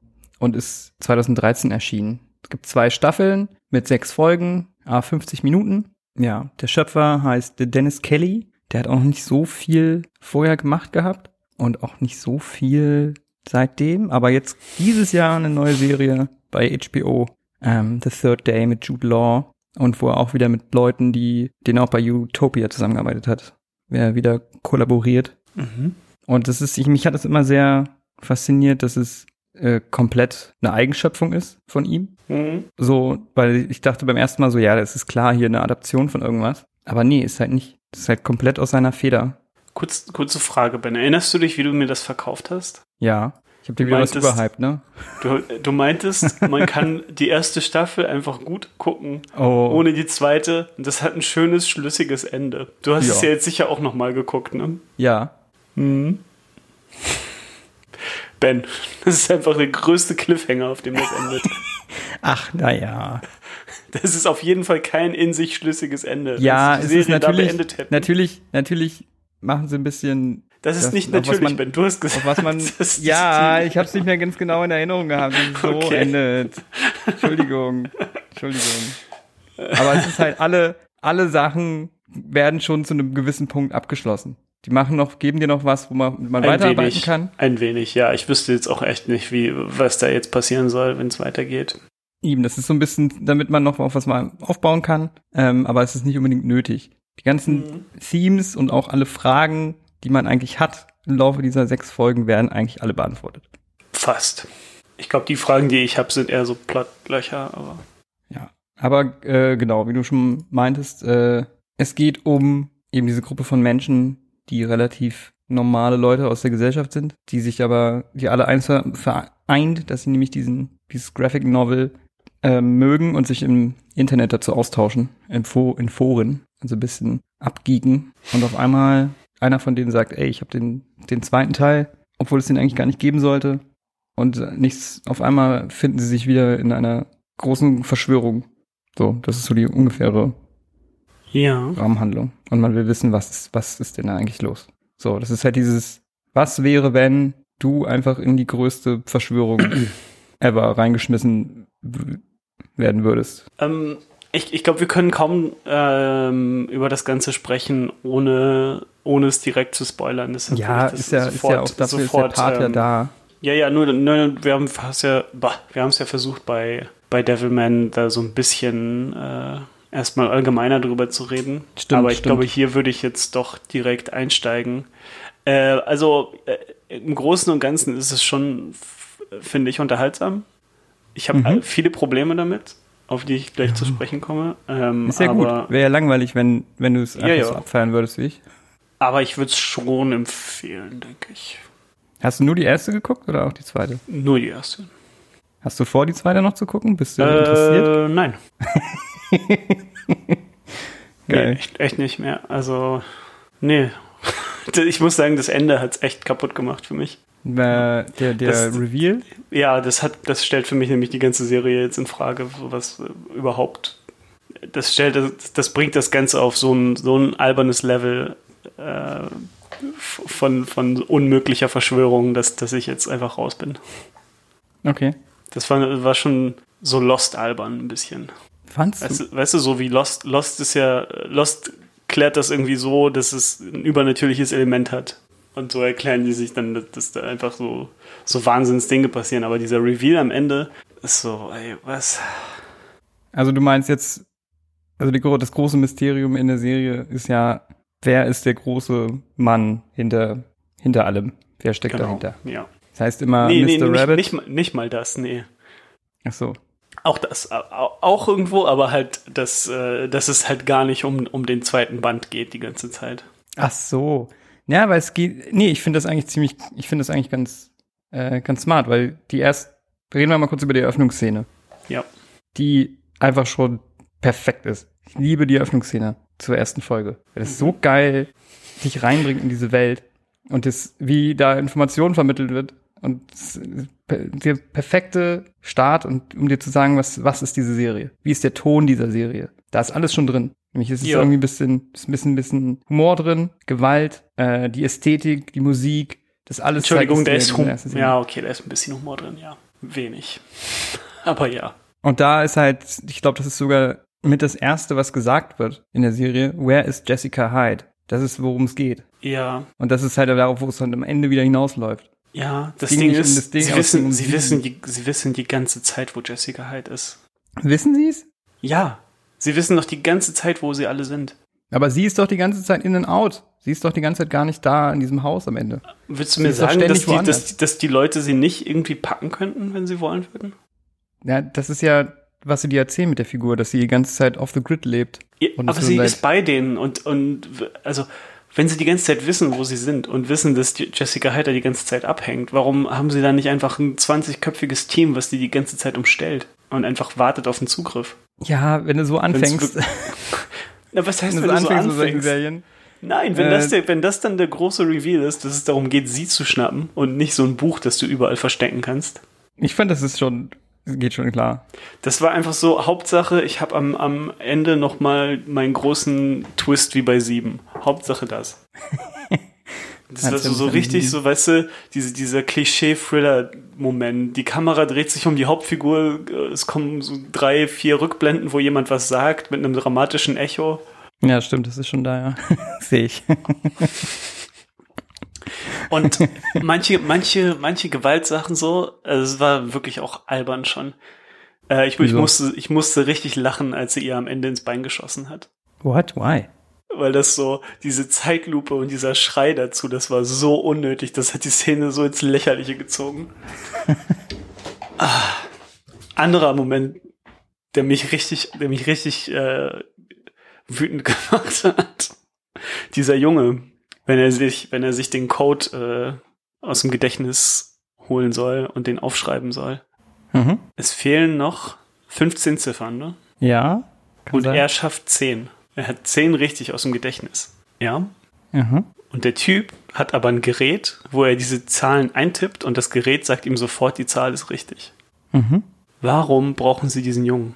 und ist 2013 erschienen. Es gibt zwei Staffeln mit sechs Folgen, a 50 Minuten. Ja, der Schöpfer heißt Dennis Kelly. Der hat auch nicht so viel vorher gemacht gehabt und auch nicht so viel seitdem. Aber jetzt dieses Jahr eine neue Serie bei HBO, ähm, The Third Day mit Jude Law und wo er auch wieder mit Leuten, die den auch bei Utopia zusammengearbeitet hat, wer wieder kollaboriert. Mhm. Und das ist, ich, mich hat es immer sehr fasziniert, dass es äh, komplett eine Eigenschöpfung ist von ihm. Mhm. So, weil ich dachte beim ersten Mal so, ja, das ist klar hier eine Adaption von irgendwas. Aber nee, ist halt nicht. Das ist halt komplett aus seiner Feder. Kurz, kurze Frage, Ben. Erinnerst du dich, wie du mir das verkauft hast? Ja. Ich habe dir wieder was meintest- überhyped, ne? Du, du meintest, man kann die erste Staffel einfach gut gucken, Oh. ohne die zweite. Und das hat ein schönes, schlüssiges Ende. Du hast Ja. es ja jetzt sicher auch noch mal geguckt, ne? Ja. Ben, das ist einfach der größte Cliffhanger, auf dem das endet. Ach, naja. Das ist auf jeden Fall kein in sich schlüssiges Ende. Ja, es ist natürlich, natürlich, natürlich machen sie ein bisschen. Das ist das- nicht natürlich, man- Ben. Du hast gesagt, was man, das ja, ich habe es nicht mehr ganz genau in Erinnerung gehabt, wie es so Okay. endet. Entschuldigung, Entschuldigung. Aber es ist halt alle, alle Sachen werden schon zu einem gewissen Punkt abgeschlossen. Die machen noch, geben dir noch was, wo man, man ein weiterarbeiten wenig, kann. Ein wenig, ja. Ich wüsste jetzt auch echt nicht, wie, was da jetzt passieren soll, wenn es weitergeht. Eben, das ist so ein bisschen, damit man noch auf was mal aufbauen kann. Ähm, aber es ist nicht unbedingt nötig. Die ganzen Mhm. Themes und auch alle Fragen, die man eigentlich hat im Laufe dieser sechs Folgen, werden eigentlich alle beantwortet. Fast. Ich glaube, die Fragen, die ich habe, sind eher so Plottlöcher, aber Ja. Aber äh, genau, wie du schon meintest, äh, es geht um eben diese Gruppe von Menschen, die relativ normale Leute aus der Gesellschaft sind, die sich aber, die alle eins ver- vereint, dass sie nämlich diesen, dieses Graphic Novel äh, mögen und sich im Internet dazu austauschen, in, Fo in Foren, also ein bisschen abgeeken. Und auf einmal einer von denen sagt, ey, ich habe den, den zweiten Teil, obwohl es den eigentlich gar nicht geben sollte. Und nichts, auf einmal finden sie sich wieder in einer großen Verschwörung. So, das ist so die ungefähre ja. Rahmenhandlung. Und man will wissen, was ist, was ist denn da eigentlich los? So, das ist halt dieses, was wäre, wenn du einfach in die größte Verschwörung ever reingeschmissen werden würdest? Ähm, ich ich glaube, wir können kaum ähm, über das Ganze sprechen, ohne, ohne es direkt zu spoilern. Deshalb Ja, das ist ja, ist ja auch dafür sofort, ist der Part ja ähm, da. Ja, ja, nur, nur wir haben es ja, bah, wir haben es ja versucht bei, bei Devilman da so ein bisschen äh, erstmal allgemeiner drüber zu reden. Stimmt, Aber ich stimmt. glaube, hier würde ich jetzt doch direkt einsteigen. Äh, also äh, im Großen und Ganzen ist es schon, finde ich, unterhaltsam. Ich habe Mhm. viele Probleme damit, auf die ich gleich zu sprechen komme. Ähm, Ist ja aber, gut. Wäre ja langweilig, wenn, wenn du es einfach ja. so abfeiern würdest wie ich. aber ich würde es schon empfehlen, denke ich. Hast du nur die erste geguckt oder auch die zweite? Nur die erste. Hast du vor, die zweite noch zu gucken? Bist du interessiert? Äh, nein. Geil. Nee, echt, echt nicht mehr. Also, nee. Ich muss sagen, das Ende hat es echt kaputt gemacht für mich. Der der Das- Reveal? Ja, das hat, das stellt für mich nämlich die ganze Serie jetzt in Frage, was überhaupt. Das stellt, das, das bringt das Ganze auf so ein, so ein albernes Level äh, von, von unmöglicher Verschwörung, dass, dass ich jetzt einfach raus bin. Okay. Das war, war schon so Lost albern ein bisschen. Fandst? Weißt du, weißt du, so wie Lost, Lost ist ja, Lost klärt das irgendwie so, dass es ein übernatürliches Element hat. Und so erklären die sich dann, dass, da einfach so, so Wahnsinnsdinge passieren. Aber dieser Reveal am Ende ist so, ey, was? Also du meinst jetzt, also die, das große Mysterium in der Serie ist ja, wer ist der große Mann hinter, hinter allem? Wer steckt dahinter? Ja. Das heißt immer Nee, Mr. nee, nicht, Rabbit. nicht, mal- nicht mal das, nee. Ach so. Auch das, au- auch irgendwo, aber halt, dass, äh, dass es halt gar nicht um, um den zweiten Band geht die ganze Zeit. Ach so. Ja, weil es geht, nee, ich finde das eigentlich ziemlich, ich finde das eigentlich ganz, äh, ganz smart, weil die erst, reden wir mal kurz über die Eröffnungsszene, Ja. die einfach schon perfekt ist. Ich liebe die Eröffnungsszene zur ersten Folge. Weil das so geil dich reinbringt in diese Welt und das, wie da Informationen vermittelt wird und der perfekte Start und um dir zu sagen, was, was ist diese Serie? Wie ist der Ton dieser Serie? Da ist alles schon drin. Nämlich es ist Ja. irgendwie ein bisschen, ist ein bisschen, bisschen Humor drin, Gewalt, äh, die Ästhetik, die Musik, Das alles Entschuldigung, da es ist Humor. Ja, okay, da ist ein bisschen Humor drin, ja. Wenig. Aber ja. Und da ist halt, ich glaube, das ist sogar mit das erste, was gesagt wird in der Serie. Where is Jessica Hyde? Das ist, worum es geht. Ja, Und das ist halt darauf, wo es dann am Ende wieder hinausläuft. Ja, das ging Ding nicht um ist, das Ding, sie wissen, um sie wissen, die, sie wissen die ganze Zeit, wo Jessica Hyde ist. Wissen Sie es? Ja, sie wissen doch die ganze Zeit, wo sie alle sind. Aber sie ist doch die ganze Zeit in and out. Sie ist doch die ganze Zeit gar nicht da in diesem Haus am Ende. Willst du Sie mir ist sagen, dass die, dass, dass die Leute sie nicht irgendwie packen könnten, wenn sie wollen würden? Ja, das ist ja, was sie dir erzählen mit der Figur, dass sie die ganze Zeit off the grid lebt. Ja, Und aber sie ist bei denen und, und also wenn sie die ganze Zeit wissen, wo sie sind und wissen, dass Jessica Hyder die ganze Zeit abhängt, warum haben sie dann nicht einfach ein 20-köpfiges Team, was die die ganze Zeit umstellt und einfach wartet auf den Zugriff? Ja, wenn du so anfängst, Na, was heißt, wenn wenn du du so so anfängst anfängst? Serien. Nein, wenn, Äh, das der, wenn das dann der große Reveal ist, dass es darum geht, sie zu schnappen und nicht so ein Buch, das du überall verstecken kannst. Ich finde, das ist schon, geht schon klar. Das war einfach so, Hauptsache, ich habe am, am Ende noch mal meinen großen Twist wie bei sieben. Hauptsache das. Das war so, richtig, so, weißt du, diese, dieser Klischee-Thriller-Moment. Die Kamera dreht sich um die Hauptfigur, es kommen so drei, vier Rückblenden, wo jemand was sagt, mit einem dramatischen Echo. Ja, stimmt, das ist schon da, ja. Sehe ich. Und manche, manche, manche Gewaltsachen so, also es war wirklich auch albern schon. Äh, ich, ich, musste, ich musste richtig lachen, als sie ihr am Ende ins Bein geschossen hat. What? Why? Weil das so, diese Zeitlupe und dieser Schrei dazu, das war so unnötig. Das hat die Szene so ins Lächerliche gezogen. ah, anderer Moment, der mich richtig, der mich richtig äh, wütend gemacht hat. Dieser Junge, wenn er sich, wenn er sich den Code äh, aus dem Gedächtnis holen soll und den aufschreiben soll. Mhm. Es fehlen noch 15 Ziffern, ne? Ja. Und sein. er schafft 10. Er hat 10 richtig aus dem Gedächtnis. Ja. Mhm. Und der Typ hat aber ein Gerät, wo er diese Zahlen eintippt und das Gerät sagt ihm sofort, die Zahl ist richtig. Mhm. Warum brauchen sie diesen Jungen?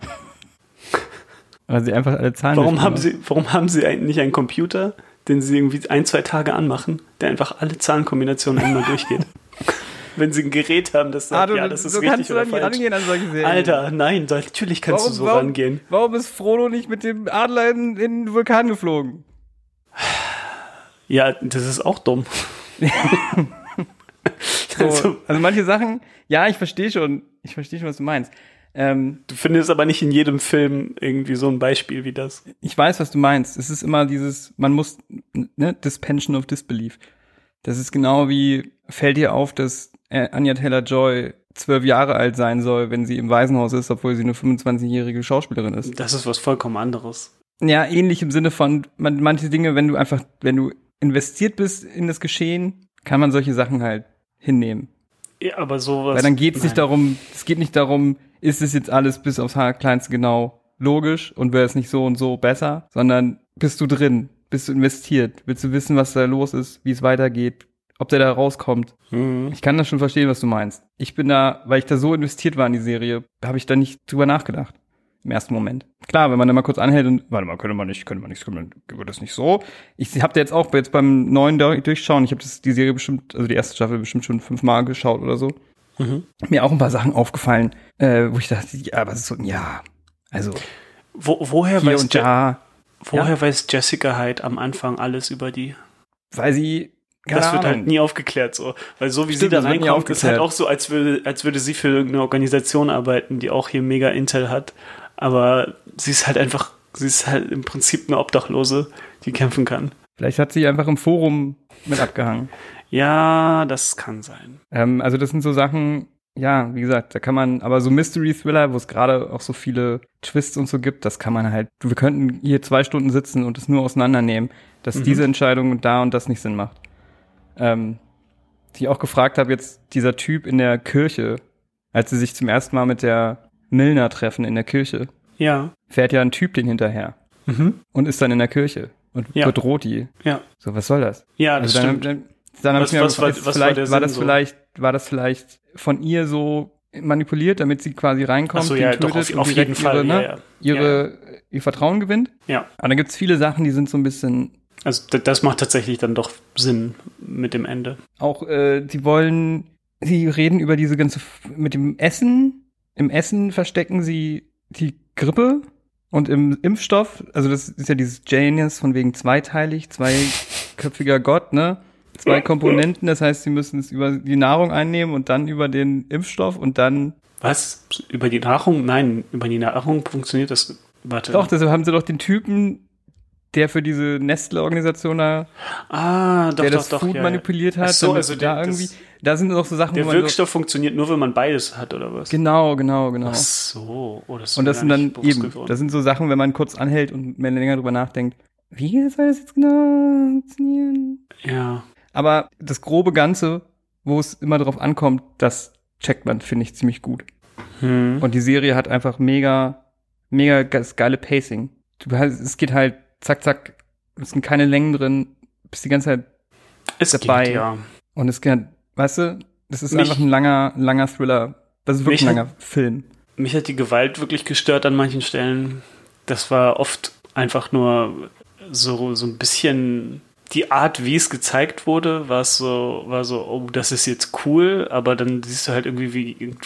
Weil sie einfach alle Zahlen Warum haben sie, warum haben sie eigentlich nicht einen Computer, den sie irgendwie ein, zwei Tage anmachen, der einfach alle Zahlenkombinationen einmal durchgeht? Wenn sie ein Gerät haben, das sagt, Ah, du, ja, das ist so richtig kannst oder falsch. rangehen an solche Serien. Alter, nein, natürlich kannst warum, du so warum, rangehen. Warum ist Frodo nicht mit dem Adler in, in den Vulkan geflogen? Ja, das ist auch dumm. So, Also- also, manche Sachen, ja, ich verstehe schon, ich verstehe schon, was du meinst. Ähm, Du findest aber nicht in jedem Film irgendwie so ein Beispiel wie das. ich weiß, was du meinst. Es ist immer dieses, man muss, ne, Dispension of Disbelief. Das ist genau wie, fällt dir auf, dass äh, Anya Taylor-Joy zwölf Jahre alt sein soll, wenn sie im Waisenhaus ist, obwohl sie eine 25-jährige Schauspielerin ist. Das ist was vollkommen anderes. Ja, ähnlich im Sinne von, man, manche Dinge, wenn du einfach, wenn du investiert bist in das Geschehen, kann man solche Sachen halt hinnehmen. Ja, aber sowas. Weil dann geht es nicht darum, es geht nicht darum, ist es jetzt alles bis aufs Haarkleinste genau logisch und wäre es nicht so und so besser, sondern bist du drin, bist du investiert, willst du wissen, was da los ist, wie es weitergeht, ob der da rauskommt. Mhm. Ich kann das schon verstehen, was du meinst. Ich bin da, weil ich da so investiert war in die Serie, habe ich da nicht drüber nachgedacht. Im ersten Moment. Klar, wenn man da mal kurz anhält und, warte mal, könnte man nicht, könnte man nicht, könnte man, wird das nicht so? Ich habe da jetzt auch jetzt beim neuen Dur- Durchschauen, ich habe die Serie bestimmt, also die erste Staffel bestimmt schon fünfmal geschaut oder so. Mhm. Mir auch ein paar Sachen aufgefallen, äh, wo ich dachte, ja, aber es ist so, ja, also Wo, woher, weiß da, woher weiß Jessica Hyde am Anfang alles über die? weil sie, keine das wird Ahnung. halt nie aufgeklärt so. Weil so wie Stimmt, sie da wird reinkommt, ist halt auch so, als würde, als würde sie für irgendeine Organisation arbeiten, die auch hier mega Intel hat. Aber sie ist halt einfach, sie ist halt im Prinzip eine Obdachlose, die kämpfen kann. Vielleicht hat sie einfach im Forum mit abgehangen. Ja, das kann sein. Ähm, also das sind so Sachen, ja, wie gesagt, da kann man, aber so Mystery-Thriller, wo es gerade auch so viele Twists und so gibt, das kann man halt, wir könnten hier zwei Stunden sitzen und es nur auseinandernehmen, dass Mhm. diese Entscheidung da und das nicht Sinn macht. Ähm, die ich auch gefragt habe, jetzt dieser Typ in der Kirche, als sie sich zum ersten Mal mit der Milner treffen in der Kirche, Ja. fährt ja ein Typ den hinterher Mhm. und ist dann in der Kirche und Ja. bedroht die. Ja. So, was soll das? Ja, das also dann, stimmt. dann, dann hab Was- ich mir was war- gefragt, was war vielleicht, war Sinn das so? vielleicht, war das vielleicht von ihr so manipuliert, damit sie quasi reinkommt, Ach so, den ja, tötet auf- und auf direkt ihre, ja, ne, ja. ihre ihr Vertrauen gewinnt. Ja. Aber dann gibt's viele Sachen, die sind so ein bisschen Also das macht tatsächlich dann doch Sinn mit dem Ende. Auch äh, sie wollen, sie reden über diese ganze mit dem Essen. Im Essen verstecken sie die Grippe und im Impfstoff, also das ist ja dieses Janus von wegen zweiteilig, zweiköpfiger Gott, ne? Zwei Komponenten, das heißt, sie müssen es über die Nahrung einnehmen und dann über den Impfstoff und dann Was? Über die Nahrung? Nein, über die Nahrung funktioniert das. Warte. Doch, deshalb haben sie doch den Typen, der für diese Nestle-Organisation da, ah, doch, der doch, das doch. Food ja, ja. manipuliert hat, Ach so, also da irgendwie, das- da sind auch so Sachen, Der wo man so, Wirkstoff funktioniert nur, wenn man beides hat, oder was? genau, genau, genau. Ach so. Oh, das ist Und das sind dann eben, geworden. das sind so Sachen, wenn man kurz anhält und mehr länger drüber nachdenkt, wie soll das jetzt genau funktionieren? Ja. Aber das grobe Ganze, wo es immer darauf ankommt, das checkt man, finde ich, ziemlich gut. Hm. Und die Serie hat einfach mega, mega das geile Pacing. Du es geht halt zack, zack, es sind keine Längen drin, bist die ganze Zeit es dabei. geht, ja. und es geht, weißt du, das ist Mich- einfach ein langer, langer Thriller. Das ist wirklich ein hat- langer Film. Mich hat die Gewalt wirklich gestört an manchen Stellen. Das war oft einfach nur so, so ein bisschen die Art, wie es gezeigt wurde, war es so, war so, oh, das ist jetzt cool, aber dann siehst du halt irgendwie, wie,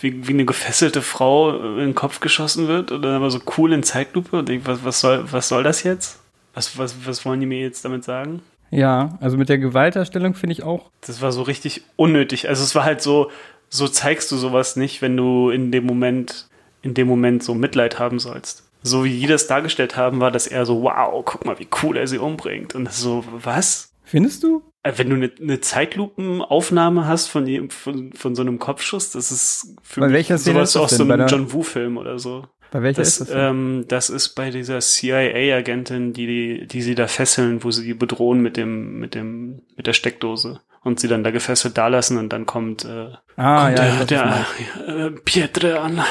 wie, wie eine gefesselte Frau in den Kopf geschossen wird und dann aber so cool in Zeitlupe und ich, was, was soll, was soll das jetzt? Was, was, was wollen die mir jetzt damit sagen? Ja, also mit der Gewaltdarstellung finde ich auch. Das war so richtig unnötig. Also es war halt so, so zeigst du sowas nicht, wenn du in dem Moment, in dem Moment so Mitleid haben sollst. So wie die das dargestellt haben, war das eher so, wow, guck mal, wie cool er sie umbringt. Und das so, was? Findest du? Äh, Wenn du eine, eine Zeitlupenaufnahme hast von, von, von so einem Kopfschuss, das ist für Bei mich sowas ist das aus so einem John Woo-Film oder so. Bei welcher Das, ist das? ähm, das ist bei dieser CIA-Agentin, die, die, die sie da fesseln, wo sie die bedrohen mit dem, mit dem, mit der Steckdose und sie dann da gefesselt dalassen und dann kommt, äh, ah, kommt ja, der, der meinst. äh, Pietre an.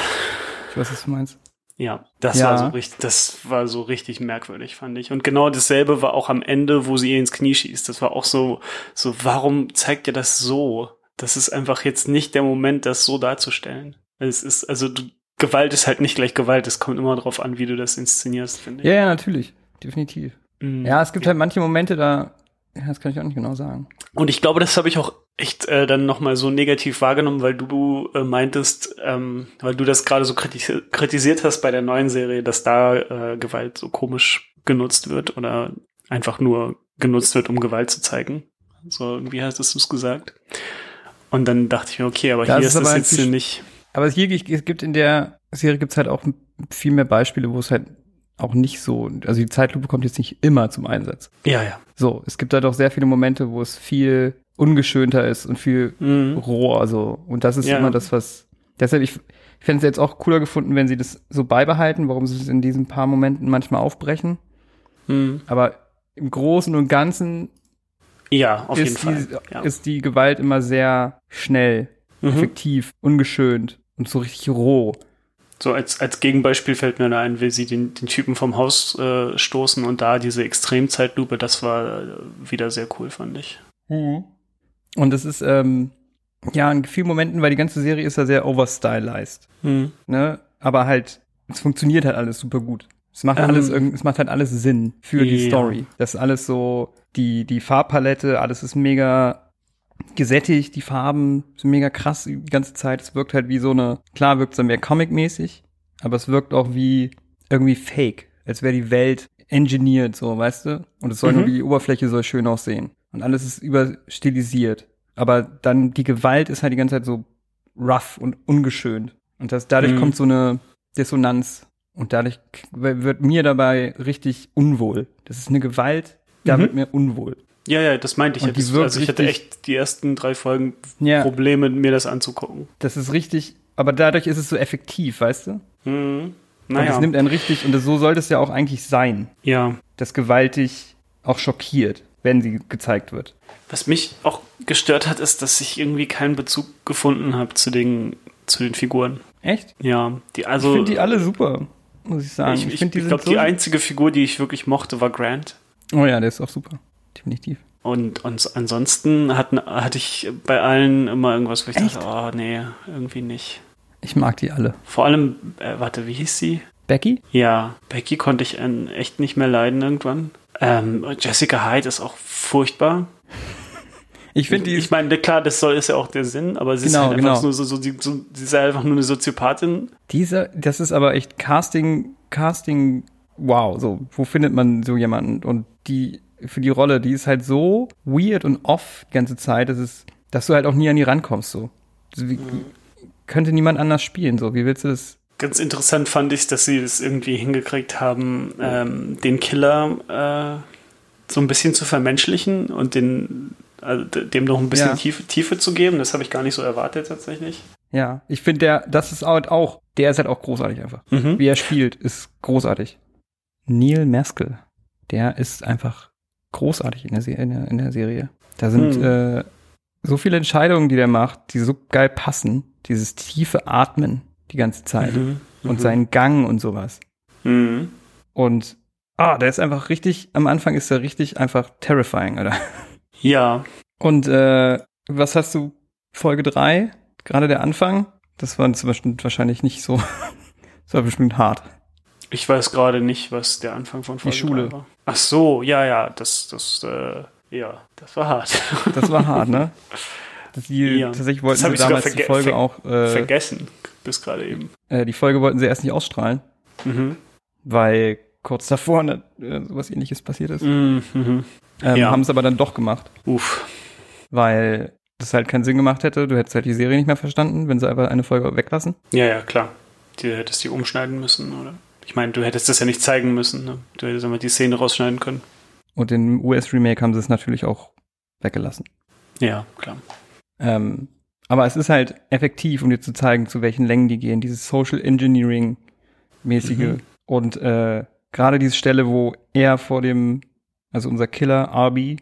ich weiß, was du meinst. Ja, das Ja. war so richtig, das war so richtig merkwürdig, fand ich. Und genau dasselbe war auch am Ende, wo sie ihr ins Knie schießt. Das war auch so, so, warum zeigt ihr das so? Das ist einfach jetzt nicht der Moment, das so darzustellen. Es ist, also du, Gewalt ist halt nicht gleich Gewalt. Es kommt immer darauf an, wie du das inszenierst, finde ich. Ja, ja, natürlich. Definitiv. Mhm. Ja, es gibt halt manche Momente, da, ja, das kann ich auch nicht genau sagen. Und ich glaube, das habe ich auch echt äh, dann nochmal so negativ wahrgenommen, weil du äh, meintest, ähm, weil du das gerade so kritis kritisiert hast bei der neuen Serie, dass da äh, Gewalt so komisch genutzt wird oder einfach nur genutzt wird, um Gewalt zu zeigen. So irgendwie hast du es gesagt. Und dann dachte ich mir, okay, aber Das hier ist ist das jetzt inzwischen- nicht. Aber hier, es gibt in der Serie gibt's halt auch viel mehr Beispiele, wo es halt auch nicht so, also die Zeitlupe kommt jetzt nicht immer zum Einsatz. Ja, ja. So, es gibt halt auch sehr viele Momente, wo es viel ungeschönter ist und viel Mhm. roher, so. Und das ist Ja. immer das, was, deshalb, ich, ich fände es jetzt auch cooler gefunden, wenn sie das so beibehalten, warum sie es in diesen paar Momenten manchmal aufbrechen. Mhm. Aber im Großen und Ganzen Ja, auf jeden ist, Fall. die, ja. ist die Gewalt immer sehr schnell, Mhm. effektiv, ungeschönt und so richtig roh. So als, als Gegenbeispiel fällt mir da ein, wie sie den, den Typen vom Haus äh, stoßen und da diese Extremzeitlupe, das war äh, wieder sehr cool, fand ich. Und es ist, ähm, ja, in vielen Momenten, weil die ganze Serie ist ja sehr overstylized, Mhm. ne? Aber halt, es funktioniert halt alles super gut. Es macht Ähm, alles es macht halt alles Sinn für die ja. Story. Das ist alles so, die, die Farbpalette, alles ist mega gesättigt, die Farben sind mega krass die ganze Zeit. Es wirkt halt wie so eine, klar wirkt es dann mehr Comic-mäßig, aber es wirkt auch wie irgendwie fake, als wäre die Welt engineert, so, weißt du? Und es soll Mhm. nur die Oberfläche soll schön aussehen. Und alles ist überstilisiert. Aber dann die Gewalt ist halt die ganze Zeit so rough und ungeschönt. Und das, dadurch Mhm. kommt so eine Dissonanz. Und dadurch wird mir dabei richtig unwohl. Das ist eine Gewalt, da Mhm. wird mir unwohl. Ja, ja, das meinte ich. Und Das, wirkt also ich hatte echt die ersten drei Folgen Ja. Probleme, mir das anzugucken. Das ist richtig, aber dadurch ist es so effektiv, weißt du? Mhm. Und Naja, es nimmt einen richtig, und das, so sollte es ja auch eigentlich sein, ja. dass gewaltig auch schockiert, wenn sie gezeigt wird. Was mich auch gestört hat, ist, dass ich irgendwie keinen Bezug gefunden habe zu den, zu den Figuren. Echt? Ja, die, ich also. finde die alle super, muss ich sagen. ich, ich, ich glaube, die einzige Figur, die ich wirklich mochte, war Grant. Oh ja, der ist auch super. Definitiv. Und, und ansonsten hatten, hatte ich bei allen immer irgendwas, wo ich Echt? dachte, oh nee, irgendwie nicht. Ich mag die alle. Vor allem, äh, warte, wie hieß sie? Becky? Ja, Becky konnte ich äh, echt nicht mehr leiden irgendwann. Ähm, Jessica Hyde ist auch furchtbar. Ich finde die, Ich meine, klar, das soll ist ja auch der Sinn, aber sie ist Genau, halt einfach genau. nur so, so, sie, so, sie ist einfach nur eine Soziopathin. Diese, das ist aber echt Casting, Casting, wow, so, wo findet man so jemanden? Und die, für die Rolle, die ist halt so weird und off die ganze Zeit, dass es, dass du halt auch nie an die rankommst, so. Also Wie, Könnte niemand anders spielen, so. Wie willst du das? Ganz interessant fand ich, dass sie das irgendwie hingekriegt haben, ähm, den Killer äh, so ein bisschen zu vermenschlichen und den, also dem noch ein bisschen Ja. Tiefe, Tiefe zu geben. Das habe ich gar nicht so erwartet tatsächlich. Ja, ich finde der, das ist halt auch, der ist halt auch großartig einfach. Mhm. Wie er spielt, ist großartig. Neil Maskell, der ist einfach großartig in der, Se in der, in der Serie. Da sind Hm. äh, so viele Entscheidungen, die der macht, die so geil passen. Dieses tiefe Atmen die ganze Zeit Mhm. und seinen Gang und sowas. Mhm. Und ah, der ist einfach richtig, am Anfang ist er richtig einfach terrifying, oder? Ja, Und äh, was hast du, Folge drei Gerade der Anfang? Das war zum Beispiel wahrscheinlich nicht so, das war bestimmt hart. Ich weiß gerade nicht, was der Anfang von Folge Schule. drei war. Ach so, ja, ja, das, das, äh, ja, das war hart. Das war hart, ne? Die, Ja. Tatsächlich wollten sie damals die Folge ver- auch, äh, Vergessen, bis gerade eben. äh, die Folge wollten sie erst nicht ausstrahlen, Mhm. weil kurz davor ne, äh, sowas ähnliches passiert ist. Mhm. Mhm. Ähm, Ja. Haben es aber dann doch gemacht, Uff. weil das halt keinen Sinn gemacht hätte. Du hättest halt die Serie nicht mehr verstanden, wenn sie einfach eine Folge weglassen. Ja, ja, klar. Du hättest die umschneiden müssen, oder? Ich meine, du hättest das ja nicht zeigen müssen, ne? Du hättest einfach die Szene rausschneiden können. Und im US-Remake haben sie es natürlich auch weggelassen. Ja, klar. Ähm, aber es ist halt effektiv, um dir zu zeigen, zu welchen Längen die gehen. Dieses Social Engineering-mäßige. Mhm. Und äh, gerade diese Stelle, wo er vor dem, also unser Killer, Arby,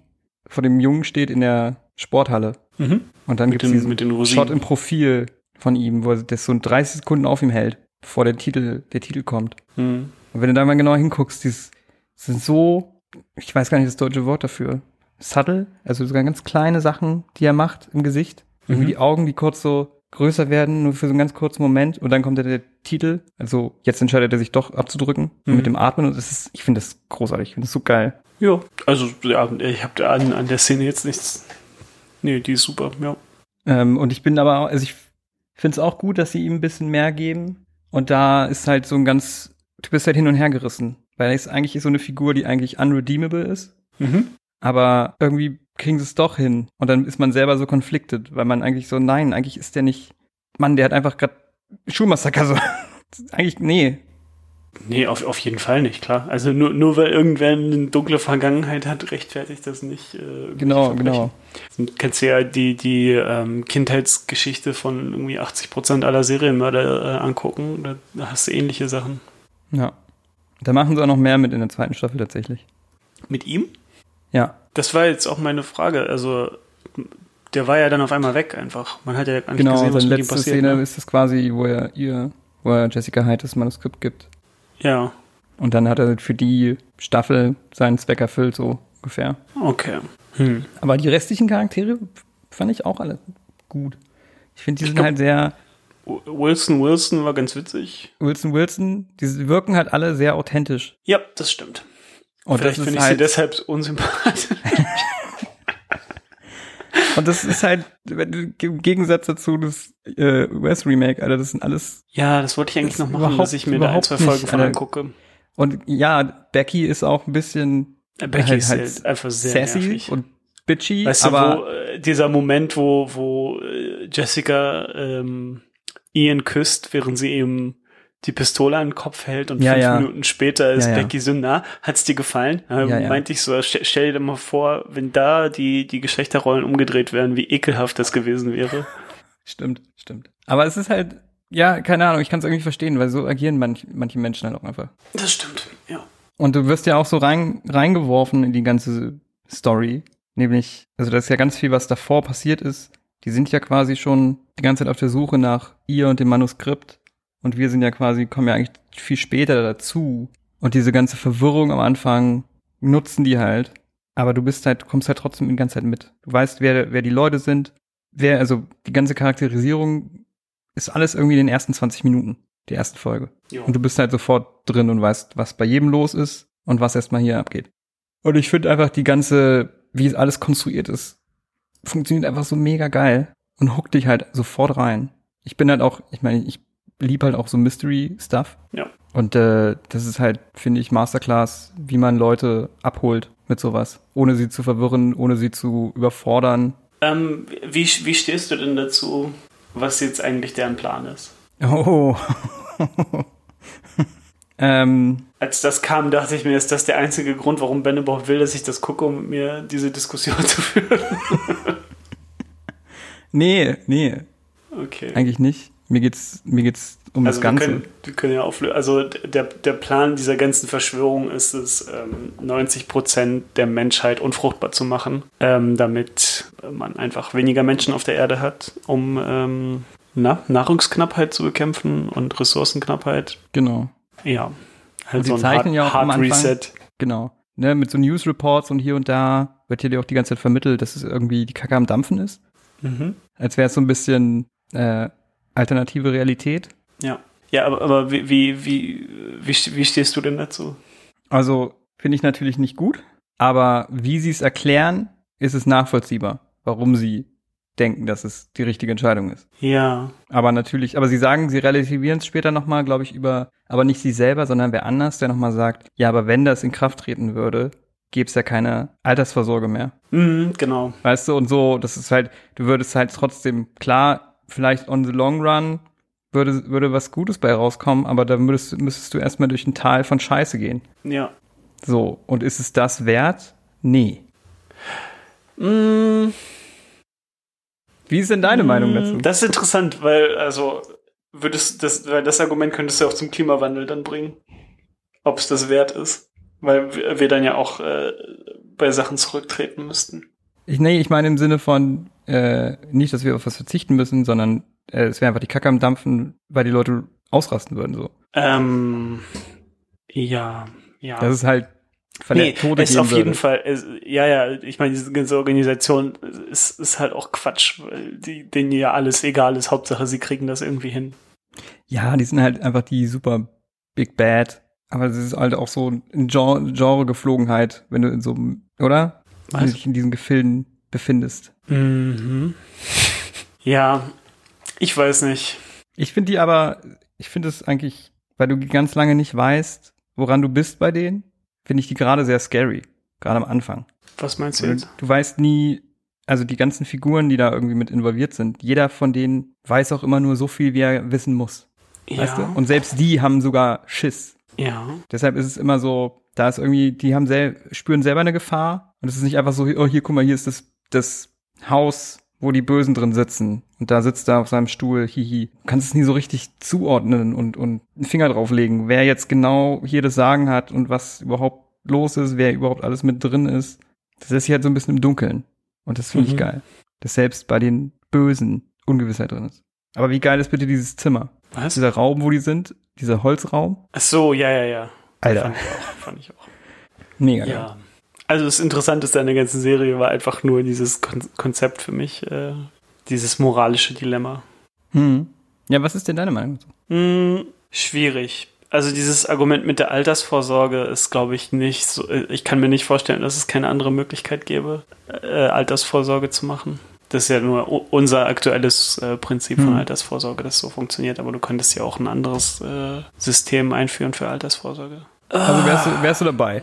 vor dem Jungen steht in der Sporthalle. Mhm. Und dann gibt es diesen Shot im Profil von ihm, wo er das so 30 Sekunden auf ihm hält, bevor der Titel, der Titel kommt. Mhm. Und wenn du da mal genau hinguckst, das sind so, ich weiß gar nicht das deutsche Wort dafür, subtle, also sogar ganz kleine Sachen, die er macht im Gesicht. Irgendwie Mhm. die Augen, die kurz so größer werden, nur für so einen ganz kurzen Moment und dann kommt der, der Titel. Also jetzt entscheidet er sich doch abzudrücken Mhm. mit dem Atmen und das ist, ich finde das großartig, ich finde das so geil. Ja, also ja, ich habe an, an der Szene jetzt nichts. Nee, die ist super, ja. Ähm, und ich bin aber, auch- also ich finde es auch gut, dass sie ihm ein bisschen mehr geben. Und da ist halt so ein ganz, du bist halt hin und her gerissen. Weil ist eigentlich so eine Figur, die eigentlich unredeemable ist. Mhm. Aber irgendwie kriegen sie es doch hin. Und dann ist man selber so conflicted, weil man eigentlich so, nein, eigentlich ist der nicht, Mann, der hat einfach gerade Schulmassaker so. eigentlich, nee. Nee, auf, auf jeden Fall nicht, klar. Also nur, nur weil irgendwer eine dunkle Vergangenheit hat, rechtfertigt das nicht. Äh, Genau, genau. Du ja die, die ähm, Kindheitsgeschichte von irgendwie 80 Prozent aller Serienmörder äh, angucken. Da, da hast du ähnliche Sachen. Ja. Da machen sie auch noch mehr mit in der zweiten Staffel tatsächlich. Mit ihm? Ja. Das war jetzt auch meine Frage. Also, der war ja dann auf einmal weg einfach. Man hat ja gar nicht Genau, gesehen, was seine mit ihm letzte passiert. Szene ne? ist es quasi, wo er ihr, wo er Jessica Hyde das Manuskript gibt. Ja, Und dann hat er für die Staffel seinen Zweck erfüllt, so ungefähr. okay. Hm. Aber die restlichen Charaktere fand ich auch alle gut. Ich finde, die Ich sind glaub- halt sehr Wilson Wilson war ganz witzig. Wilson Wilson, die wirken halt alle sehr authentisch. Ja, das stimmt. Und Vielleicht finde ich sie halt, deshalb unsympathisch. und das ist halt im Gegensatz dazu das äh, US-Remake, Alter, das sind alles ja, das wollte ich eigentlich noch machen, dass ich mir da ein, zwei Folgen von angucke. und ja, Becky ist auch ein bisschen Äh, Becky halt- ist halt einfach sehr sassy nervig. und bitchy, Weißt du, aber wo äh, dieser Moment, wo, wo äh, Jessica ähm, Ian küsst, während sie eben die Pistole an den Kopf hält und Ja, fünf ja. Minuten später ist Ja. Becky so, na, hat's dir gefallen? Ja. meinte ich so, stell, dir mal vor, wenn da die, die Geschlechterrollen umgedreht wären, wie ekelhaft das gewesen wäre. stimmt, stimmt. Aber es ist halt, ja, keine Ahnung, ich kann es irgendwie verstehen, weil so agieren manch, manche Menschen halt auch einfach. Das stimmt, ja. Und du wirst ja auch so rein, reingeworfen in die ganze Story. Nämlich, also da ist ja ganz viel, was davor passiert ist. Die sind ja quasi schon die ganze Zeit auf der Suche nach ihr und dem Manuskript. Und wir sind ja quasi, kommen ja eigentlich viel später dazu. Und diese ganze Verwirrung am Anfang nutzen die halt. Aber du bist halt, kommst halt trotzdem die ganze Zeit mit. Du weißt, wer, wer die Leute sind. Wer, also die ganze Charakterisierung ist alles irgendwie in den ersten 20 Minuten der ersten Folge. ja. Und du bist halt sofort drin und weißt, was bei jedem los ist und was erstmal hier abgeht. Und ich finde einfach die ganze, wie es alles konstruiert ist, funktioniert einfach so mega geil und huckt dich halt sofort rein. Ich bin halt auch, ich meine, ich lieb halt auch so Mystery-Stuff. Ja. Und äh, das ist halt, finde ich, Masterclass, wie man Leute abholt mit sowas. Ohne sie zu verwirren, ohne sie zu überfordern. Ähm, wie, wie stehst du denn dazu, was jetzt eigentlich deren Plan ist? Oh. ähm, Als das kam, dachte ich mir, ist das der einzige Grund, warum Ben überhaupt will, dass ich das gucke, um mit mir diese Diskussion zu führen? nee, nee, Okay. eigentlich nicht. Mir geht's, mir geht's um Also das wir Ganze. können, wir können ja auflösen. Also der, der Plan dieser ganzen Verschwörung ist es, ähm, 90 Prozent der Menschheit unfruchtbar zu machen, ähm, damit man einfach weniger Menschen auf der Erde hat, um ähm, na, Nahrungsknappheit zu bekämpfen und Ressourcenknappheit. Genau. Ja. Halt sie zeichnen ja auch am Hard Anfang- Reset. Genau. Ne, mit so News Reports und hier und da wird hier auch die ganze Zeit vermittelt, dass es irgendwie die Kacke am Dampfen ist. Mhm. Als wäre es so ein bisschen äh, alternative Realität. Ja. Ja, aber, aber wie, wie, wie, wie, stehst du denn dazu? Also finde ich natürlich nicht gut, aber wie sie es erklären, ist es nachvollziehbar, warum sie denken, dass es die richtige Entscheidung ist. Ja. Aber natürlich, aber sie sagen, sie relativieren es später nochmal, glaube ich, über, aber nicht sie selber, sondern wer anders, der nochmal sagt, ja, aber wenn das in Kraft treten würde, gäbe es ja keine Altersvorsorge mehr. Mhm, genau. Weißt du, und so, das ist halt, du würdest halt trotzdem, klar, vielleicht on the long run würde, würde was Gutes bei rauskommen, aber da würdest, müsstest du erstmal durch ein Tal von Scheiße gehen. Ja. So, und ist es das wert? Nee. Mm, Wie ist denn deine Meinung dazu? Das ist interessant, weil, also, würdest das, weil das Argument könntest du auch zum Klimawandel dann bringen. Ob es das wert ist. Weil wir wir dann ja auch äh, bei Sachen zurücktreten müssten. Ich, nee, ich meine im Sinne von, äh, nicht, dass wir auf was verzichten müssen, sondern äh, es wäre einfach die Kacke am Dampfen, weil die Leute ausrasten würden, so. Ähm, ja, ja. Das ist halt nee, Tode es geben auf jeden würde. Fall, es, ja, ja, ich meine, diese ganze Organisation ist, ist halt auch Quatsch, weil die, denen ja alles egal ist. Hauptsache, sie kriegen das irgendwie hin. Ja, die sind halt einfach die super Big Bad. Aber das ist halt auch so ein Gen- Genre-Geflogenheit, wenn du in so einem, oder? Wenn du dich in diesen Gefilden befindest. Mhm. Ja, ich weiß nicht. Ich finde die aber, ich finde es eigentlich, weil du ganz lange nicht weißt, woran du bist bei denen, finde ich die gerade sehr scary. Gerade am Anfang. Was meinst du Du, jetzt? du weißt nie, also die ganzen Figuren, die da irgendwie mit involviert sind, jeder von denen weiß auch immer nur so viel, wie er wissen muss. Weißt du? Und selbst die haben sogar Schiss. ja. Deshalb ist es immer so, da ist irgendwie, die haben sel spüren selber eine Gefahr. Und es ist nicht einfach so, oh, hier, guck mal, hier ist das, das Haus, wo die Bösen drin sitzen. Und da sitzt er auf seinem Stuhl, hihi. Du kannst es nie so richtig zuordnen und, und einen Finger drauflegen, wer jetzt genau hier das Sagen hat und was überhaupt los ist, wer überhaupt alles mit drin ist. Das lässt sich halt so ein bisschen im Dunkeln. Und das finde ich Mhm. geil. Dass selbst bei den Bösen Ungewissheit drin ist. Aber wie geil ist bitte dieses Zimmer? Was? Dieser Raum, wo die sind, dieser Holzraum. Ach so, ja, ja, ja. Alter. Fand ich auch. Fand ich auch. Mega geil. Also das Interessanteste an der ganzen Serie war einfach nur dieses Kon Konzept für mich, äh, dieses moralische Dilemma. Hm. Ja, was ist denn deine Meinung dazu? Hm, schwierig. Also dieses Argument mit der Altersvorsorge ist, glaube ich, nicht so. äh, Ich kann mir nicht vorstellen, dass es keine andere Möglichkeit gäbe, äh, Altersvorsorge zu machen. Das ist ja nur unser aktuelles äh, Prinzip von Hm. Altersvorsorge, das so funktioniert. Aber du könntest ja auch ein anderes äh, System einführen für Altersvorsorge. Also wärst du, wärst du dabei?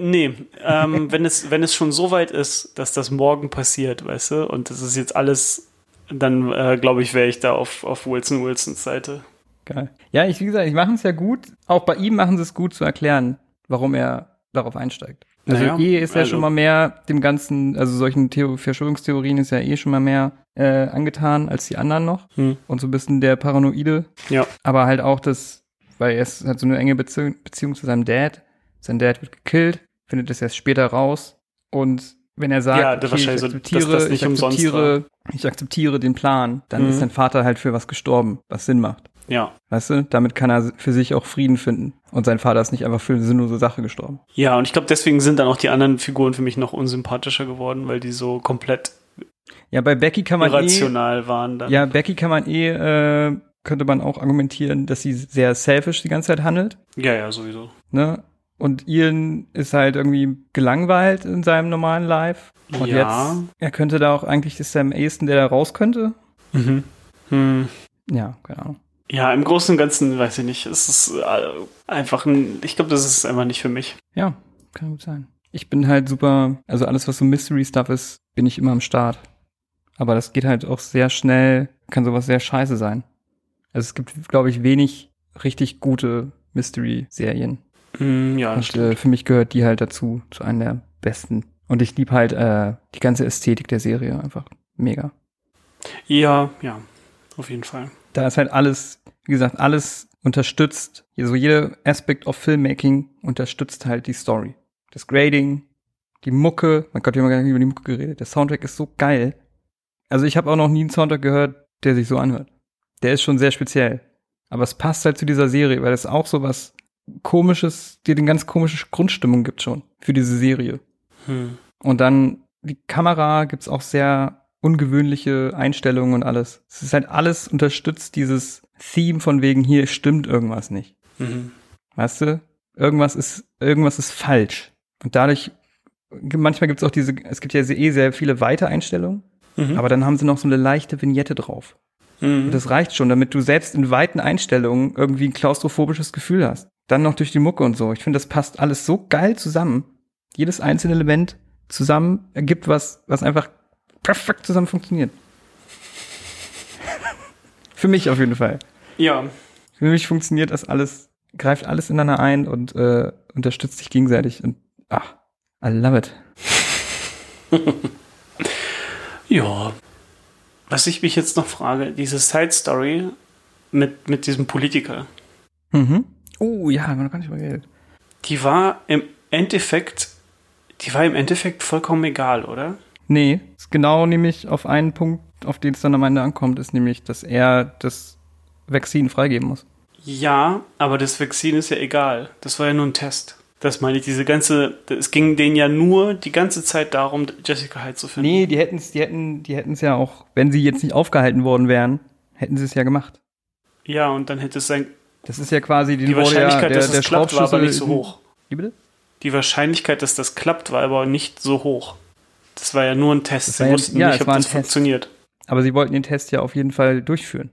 Nee, ähm, wenn, es, wenn es schon so weit ist, dass das morgen passiert, weißt du, und das ist jetzt alles, dann äh, glaube ich, wäre ich da auf, auf Wilson Wilsons Seite. Geil. Ja, ich, wie gesagt, ich machen es ja gut. Auch bei ihm machen sie es gut zu erklären, warum er darauf einsteigt. Also Naja, eh ist ja also- schon mal mehr dem ganzen, also solchen Theo Verschwörungstheorien ist ja eh schon mal mehr äh, angetan als die anderen noch. Hm. Und so ein bisschen der Paranoide. Ja. Aber halt auch das, weil er ist- hat so eine enge Beziehung, Beziehung zu seinem Dad. Sein Dad wird gekillt, findet das erst später raus. Und wenn er sagt, Ja, das okay, ich so, akzeptiere, das nicht ich akzeptiere, ich akzeptiere den Plan, dann Mhm. ist sein Vater halt für was gestorben, was Sinn macht. Ja. Weißt du, damit kann er für sich auch Frieden finden. Und sein Vater ist nicht einfach für eine sinnlose Sache gestorben. Ja, und ich glaube, deswegen sind dann auch die anderen Figuren für mich noch unsympathischer geworden, weil die so komplett Ja, bei Becky kann man eh, irrational waren dann. ja, Becky kann man eh, äh, könnte man auch argumentieren, dass sie sehr selfish die ganze Zeit handelt, ja, ja, sowieso. ne? Und Ian ist halt irgendwie gelangweilt in seinem normalen Life. Und Ja. jetzt, er könnte da auch eigentlich, ist er am ehesten, der da raus könnte. Mhm. Hm. Ja, keine Ahnung. Ja, im Großen und Ganzen weiß ich nicht. Es ist äh, einfach ein, ich glaube, das ist einfach nicht für mich. Ja, kann gut sein. Ich bin halt super, also alles, was so Mystery-Stuff ist, bin ich immer am Start. Aber das geht halt auch sehr schnell, kann sowas sehr scheiße sein. Also es gibt, glaube ich, wenig richtig gute Mystery-Serien. Hm, ja, Und stimmt. äh, für mich gehört die halt dazu, zu einer der besten. Und ich liebe halt äh, die ganze Ästhetik der Serie einfach mega. Ja, ja, auf jeden Fall. Da ist halt alles, wie gesagt, alles unterstützt. Also jeder Aspekt of Filmmaking unterstützt halt die Story. Das Grading, die Mucke, mein Gott, wir haben gar nicht über die Mucke geredet. Der Soundtrack ist so geil. Also ich habe auch noch nie einen Soundtrack gehört, der sich so anhört. Der ist schon sehr speziell. Aber es passt halt zu dieser Serie, weil es auch so was komisches, dir eine ganz komische Grundstimmung gibt schon für diese Serie. Hm. Und dann die Kamera gibt's auch sehr ungewöhnliche Einstellungen und alles. Es ist halt alles unterstützt dieses Theme von wegen hier stimmt irgendwas nicht. Mhm. Weißt du? Irgendwas ist irgendwas ist falsch. Und dadurch manchmal gibt's auch diese es gibt ja eh sehr viele Weitereinstellungen, Mhm. aber dann haben sie noch so eine leichte Vignette drauf. Mhm. Und das reicht schon, damit du selbst in weiten Einstellungen irgendwie ein klaustrophobisches Gefühl hast. Dann noch durch die Mucke und so. Ich finde, das passt alles so geil zusammen. Jedes einzelne Element zusammen ergibt was, was einfach perfekt zusammen funktioniert. Für mich auf jeden Fall. ja, Für mich funktioniert das alles, greift alles ineinander ein und äh, unterstützt sich gegenseitig. Und ach, I love it. ja. Was ich mich jetzt noch frage, diese Side Story mit, mit diesem Politiker, Mhm. Oh ja, haben wir noch gar nicht über geredet. die war im Endeffekt, die war im Endeffekt vollkommen egal, oder? Nee, ist genau nämlich auf einen Punkt, auf den es dann am Ende ankommt, ist nämlich, dass er das Vakzin freigeben muss. Ja, aber das Vakzin ist ja egal. Das war ja nur ein Test. Das meine ich, diese ganze, es ging denen ja nur die ganze Zeit darum, Jessica Hyde zu finden. Nee, die hätten es, die hätten, die hätten es ja auch, wenn sie jetzt nicht aufgehalten worden wären, hätten sie es ja gemacht. Ja, und dann hätte es sein, Das ist ja quasi die, die Wahrscheinlichkeit, dass es klappt, war aber nicht so hoch. Wie bitte? Die Wahrscheinlichkeit, dass das klappt, war aber nicht so hoch. Das war ja nur ein Test. Das Sie war ja- wussten ja, nicht, ob das Test. funktioniert. Aber sie wollten den Test ja auf jeden Fall durchführen.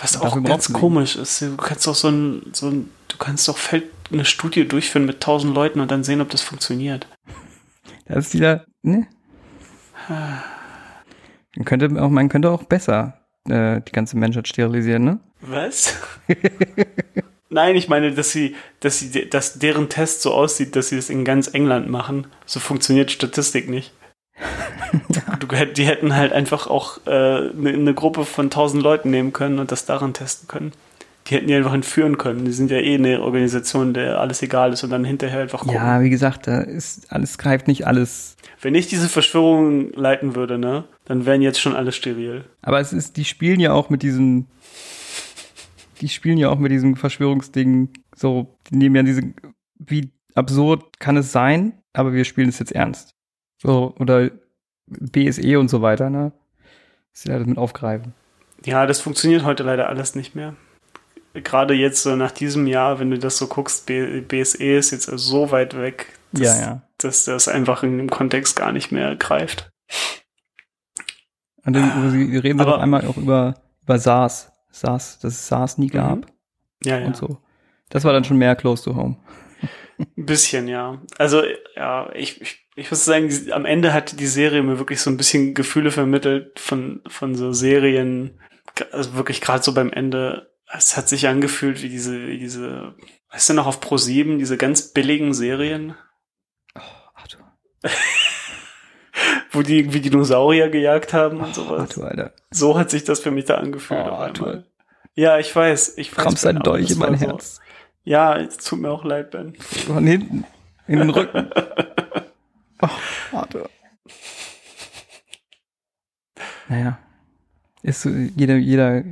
Was auch ganz komisch ist. Du kannst doch so ein, so ein, du kannst doch Feld, eine Studie durchführen mit tausend Leuten und dann sehen, ob das funktioniert. Das ist wieder, ne? Man könnte auch, man könnte auch besser äh, die ganze Menschheit sterilisieren, ne? Was? Nein, ich meine, dass sie, dass sie, dass deren Test so aussieht, dass sie das in ganz England machen. So funktioniert Statistik nicht. Du, die hätten halt einfach auch eine äh, ne Gruppe von tausend Leuten nehmen können und das daran testen können. Die hätten die einfach entführen können. Die sind ja eh eine Organisation, der alles egal ist und dann hinterher einfach gucken. Ja, wie gesagt, da ist alles greift nicht alles. Wenn ich diese Verschwörung leiten würde, ne, dann wären jetzt schon alle steril. Aber es ist, die spielen ja auch mit diesem, die spielen ja auch mit diesem Verschwörungsding so, die nehmen ja diese, wie absurd kann es sein, aber wir spielen es jetzt ernst. So, oder BSE und so weiter, ne? Dass sie da das mit aufgreifen. Ja, das funktioniert heute leider alles nicht mehr. Gerade jetzt so nach diesem Jahr, wenn du das so guckst, BSE ist jetzt so weit weg, dass, Ja, ja. dass das einfach in dem Kontext gar nicht mehr greift. Und dann sie reden sie Aber- doch einmal auch über, über SARS. SARS, dass es SARS nie gab Ja, ja. und so. Das war dann schon mehr close to home. Ein bisschen, ja. Also, ja, ich, ich, ich muss sagen, am Ende hat die Serie mir wirklich so ein bisschen Gefühle vermittelt von, von so Serien, also wirklich gerade so beim Ende. Es hat sich angefühlt wie diese, wie diese, weißt du noch, auf Pro 7, diese ganz billigen Serien, Arthur, wo die irgendwie Dinosaurier gejagt haben und sowas. Arthur, Alter. So hat sich das für mich da angefühlt. Oh, Arthur. Ja, ich weiß. Ich weiß Krampfst ein Dolch in mein so. Herz. Ja, es tut mir auch leid, Ben. Von hinten, in den Rücken. Oh, Arthur. Naja. Ist so, jeder, jeder,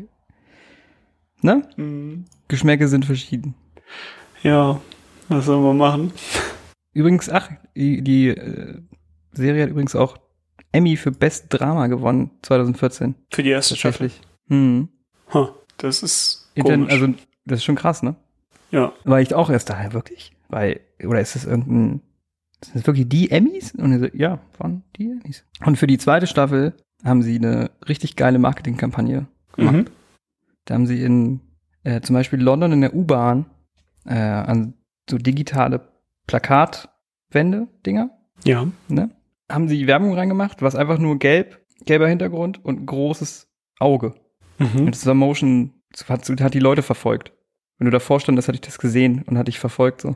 ne? Hm. Geschmäcke sind verschieden. Ja, was sollen wir machen? Übrigens, ach, die, die äh, Serie hat übrigens auch Emmy für Best Drama gewonnen, 2014. Für die erste Staffel. Hm. Huh, das ist komisch. also, das ist schon krass, ne? ja. War ich auch erst daher, wirklich? Weil, oder ist das irgendein, sind das wirklich die Emmys? Und so, ja, waren die Emmys. Und für die zweite Staffel haben sie eine richtig geile Marketingkampagne gemacht. Mhm. Da haben sie in äh, zum Beispiel London in der U-Bahn äh, an so digitale Plakatwände, Dinger, Ja. ne? Haben sie Werbung reingemacht, was einfach nur gelb, gelber Hintergrund und ein großes Auge. Mhm. Und das war Motion, hat, hat die Leute verfolgt. Wenn du davor standest, hatte ich das gesehen und hatte ich verfolgt so.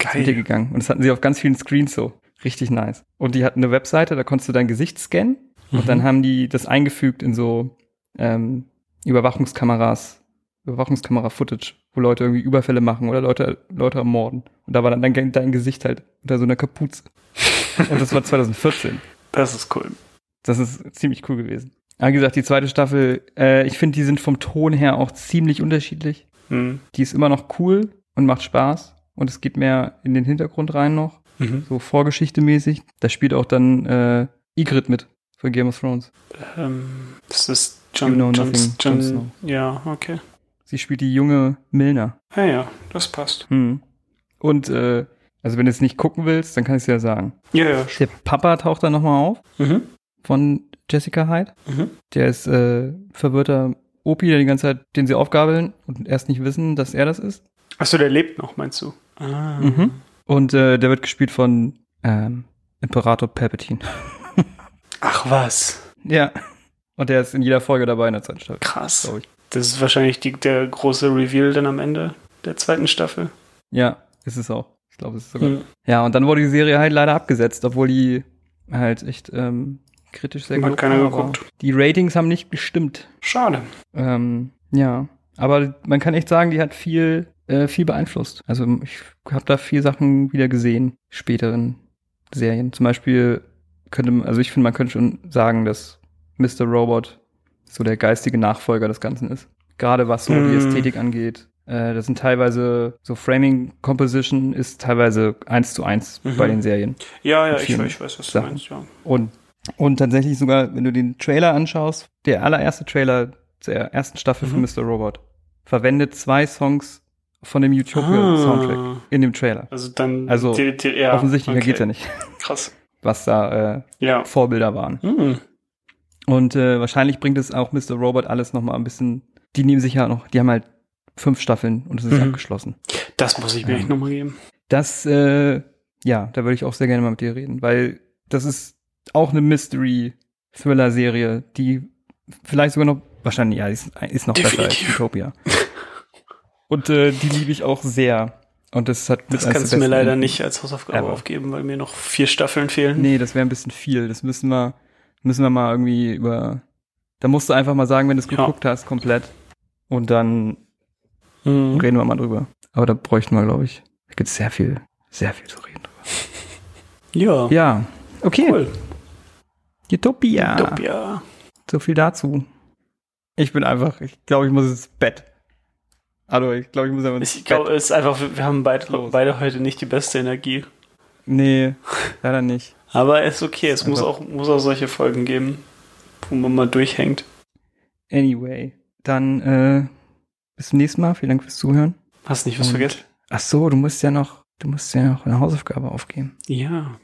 Ist mit dir Geil. gegangen. Und das hatten sie auf ganz vielen Screens so. Richtig nice. Und die hatten eine Webseite, da konntest du dein Gesicht scannen Mhm. und dann haben die das eingefügt in so ähm, Überwachungskameras, Überwachungskamera-Footage, wo Leute irgendwie Überfälle machen oder Leute, Leute ermorden. Und da war dann dein, dein Gesicht halt unter so einer Kapuze. und das war 2014. Das ist cool. Das ist ziemlich cool gewesen. Aber wie gesagt, die zweite Staffel, äh, ich finde, die sind vom Ton her auch ziemlich unterschiedlich. Mhm. Die ist immer noch cool und macht Spaß. Und es geht mehr in den Hintergrund rein noch, Mhm. so Vorgeschichte mäßig. Da spielt auch dann äh, Ygritte mit für Game of Thrones. Ähm, das ist John, You know John, nothing, John, Snow. Ja, okay. Sie spielt die junge Milner. Ja, ja, das passt. Hm. Und äh, also wenn du es nicht gucken willst, dann kann ich es ja sagen. Ja, ja. Der Papa taucht dann nochmal auf Mhm. von Jessica Hyde. Mhm. Der ist äh, verwirrter Opi, der die ganze Zeit, den sie aufgabeln und erst nicht wissen, dass er das ist. Achso, der lebt noch, meinst du? Ah. Mhm. Und äh, der wird gespielt von ähm, Imperator Palpatine. Ach was. ja. Und der ist in jeder Folge dabei in der zweiten Staffel. Krass. Das ist wahrscheinlich die, der große Reveal dann am Ende der zweiten Staffel. Ja, ist es auch. Ich glaube, es ist sogar. Mhm. Ja, und dann wurde die Serie halt leider abgesetzt, obwohl die halt echt ähm, kritisch sehr Hat keiner war, geguckt. Die Ratings haben nicht gestimmt. Schade. Ähm, ja, aber man kann echt sagen, die hat viel, äh, viel beeinflusst. Also ich habe da viel Sachen wieder gesehen, späteren Serien. Zum Beispiel könnte, man- also ich finde, man könnte schon sagen, dass Mr. Robot so der geistige Nachfolger des Ganzen ist. Gerade was so die Mm. Ästhetik angeht. Äh, das sind teilweise so Framing Composition ist teilweise eins zu eins Mhm. bei den Serien. Ja, ja, ich, ich weiß, was du Sachen. meinst, ja. Und, und tatsächlich sogar, wenn du den Trailer anschaust, der allererste Trailer der ersten Staffel von Mhm. Mr. Robot verwendet zwei Songs von dem Utopia-Soundtrack Ah. in dem Trailer. Also dann Also, die, die, ja, Offensichtlicher okay. geht's ja nicht, Krass. was da äh, Ja. Vorbilder waren. Hm. Und äh, wahrscheinlich bringt es auch Mr. Robot alles noch mal ein bisschen, die nehmen sich ja noch, die haben halt fünf Staffeln und es ist Mhm. abgeschlossen. Das muss ich mir Ähm. echt nochmal geben. Das, äh, ja, da würde ich auch sehr gerne mal mit dir reden, weil das ist auch eine Mystery-Thriller-Serie, die vielleicht sogar noch, wahrscheinlich, ja, ist, ist noch besser als Definitiv. Utopia. Und äh, die liebe ich auch sehr. Und das hat Das kannst du mir leider nicht als Hausaufgabe Ever. aufgeben, weil mir noch vier Staffeln fehlen. Nee, das wäre ein bisschen viel. Das müssen wir, müssen wir mal irgendwie über. Da musst du einfach mal sagen, wenn du es Ja. geguckt hast, komplett. Und dann Mhm. reden wir mal drüber. Aber da bräuchten wir, glaube ich, da gibt sehr viel, sehr viel zu reden drüber. Ja. Ja, okay. Cool. Utopia. Utopia. So viel dazu. Ich bin einfach, ich glaube, ich muss ins Bett. Hallo, ich glaube, ich muss einfach ins Ich Bett. glaube, es ist einfach, wir haben beide, beide heute nicht die beste Energie. Nee, leider nicht. Aber ist okay, es muss auch, muss auch solche Folgen geben, wo man mal durchhängt. Anyway, dann äh, bis zum nächsten Mal. Vielen Dank fürs Zuhören. Hast nicht was Und- vergessen? Ach so, du musst ja noch, du musst ja noch eine Hausaufgabe aufgeben, Ja,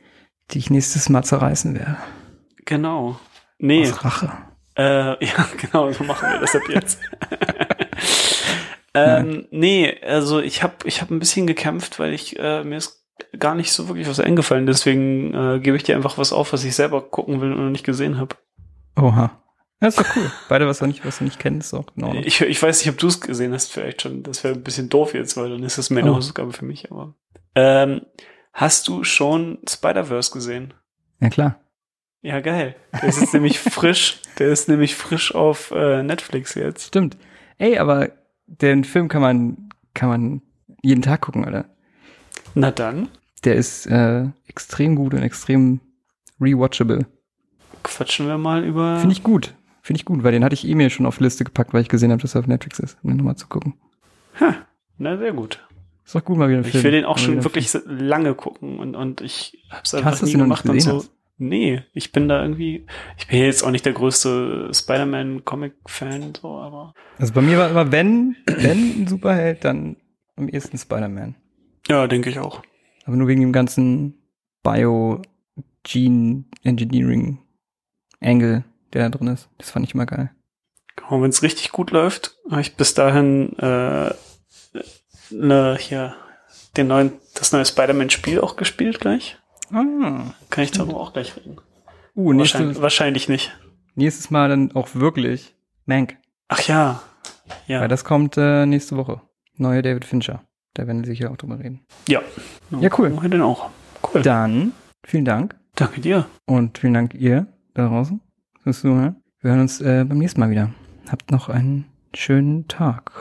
die ich nächstes Mal zerreißen werde. genau. Nee, Aus Rache. äh, ja, genau, so machen wir das ab jetzt. ähm, nee, also ich habe ich hab ein bisschen gekämpft, weil ich äh, mir ist gar nicht so wirklich was eingefallen. Deswegen äh, gebe ich dir einfach was auf, was ich selber gucken will und noch nicht gesehen habe. Oha. Das ist doch cool. Beide, was wir nicht, was wir nicht kennen, ist auch genau. Ich, ich weiß nicht, ob du es gesehen hast, vielleicht schon. Das wäre ein bisschen doof jetzt, weil dann ist das mehr eine Oh. Hausaufgabe für mich. Aber ähm, hast du schon Spider-Verse gesehen? Ja klar. Ja, geil. Der ist nämlich frisch. Der ist nämlich frisch auf äh, Netflix jetzt. Stimmt. Ey, aber den Film kann man, kann man jeden Tag gucken, Alter. Na dann, Der ist äh, extrem gut und extrem rewatchable. quatschen wir mal über. Finde ich gut. Finde ich gut, weil den hatte ich eh mir schon auf die Liste gepackt, weil ich gesehen habe, dass er auf Netflix ist, um den nochmal zu gucken. Na, sehr gut. Ist doch gut, mal wieder ein Ich Film. will den auch Mal schon wirklich se- lange gucken und, und ich hab's einfach Hast du nie es noch nicht gemacht und so. hast? Nee, ich bin da irgendwie, ich bin jetzt auch nicht der größte Spider-Man-Comic-Fan, so, aber Also bei mir war immer, wenn, wenn ein Superheld, dann am ehesten Spider-Man. Ja, denke ich auch. Aber nur wegen dem ganzen Bio-Gene-Engineering-Angle, der da drin ist. Das fand ich immer geil. Und wenn es richtig gut läuft, habe ich bis dahin äh, ne, hier den neuen, das neue Spider-Man-Spiel auch gespielt gleich. Ah. Kann ich darüber auch gleich reden. Uh, Wahrscheinlich, nächstes, wahrscheinlich nicht. nächstes Mal dann auch wirklich Mank. Ach ja. Ja. Weil das kommt äh, nächste Woche. Neue David Fincher. Da werden wir sicher auch drüber reden. ja. Ja, cool. Machen wir den auch. Cool. Dann, vielen Dank. Danke dir. Und vielen Dank ihr da draußen fürs Zuhören. Wir hören uns äh, beim nächsten Mal wieder. Habt noch einen schönen Tag.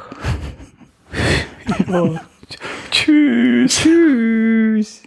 Tschüss. Tschüss.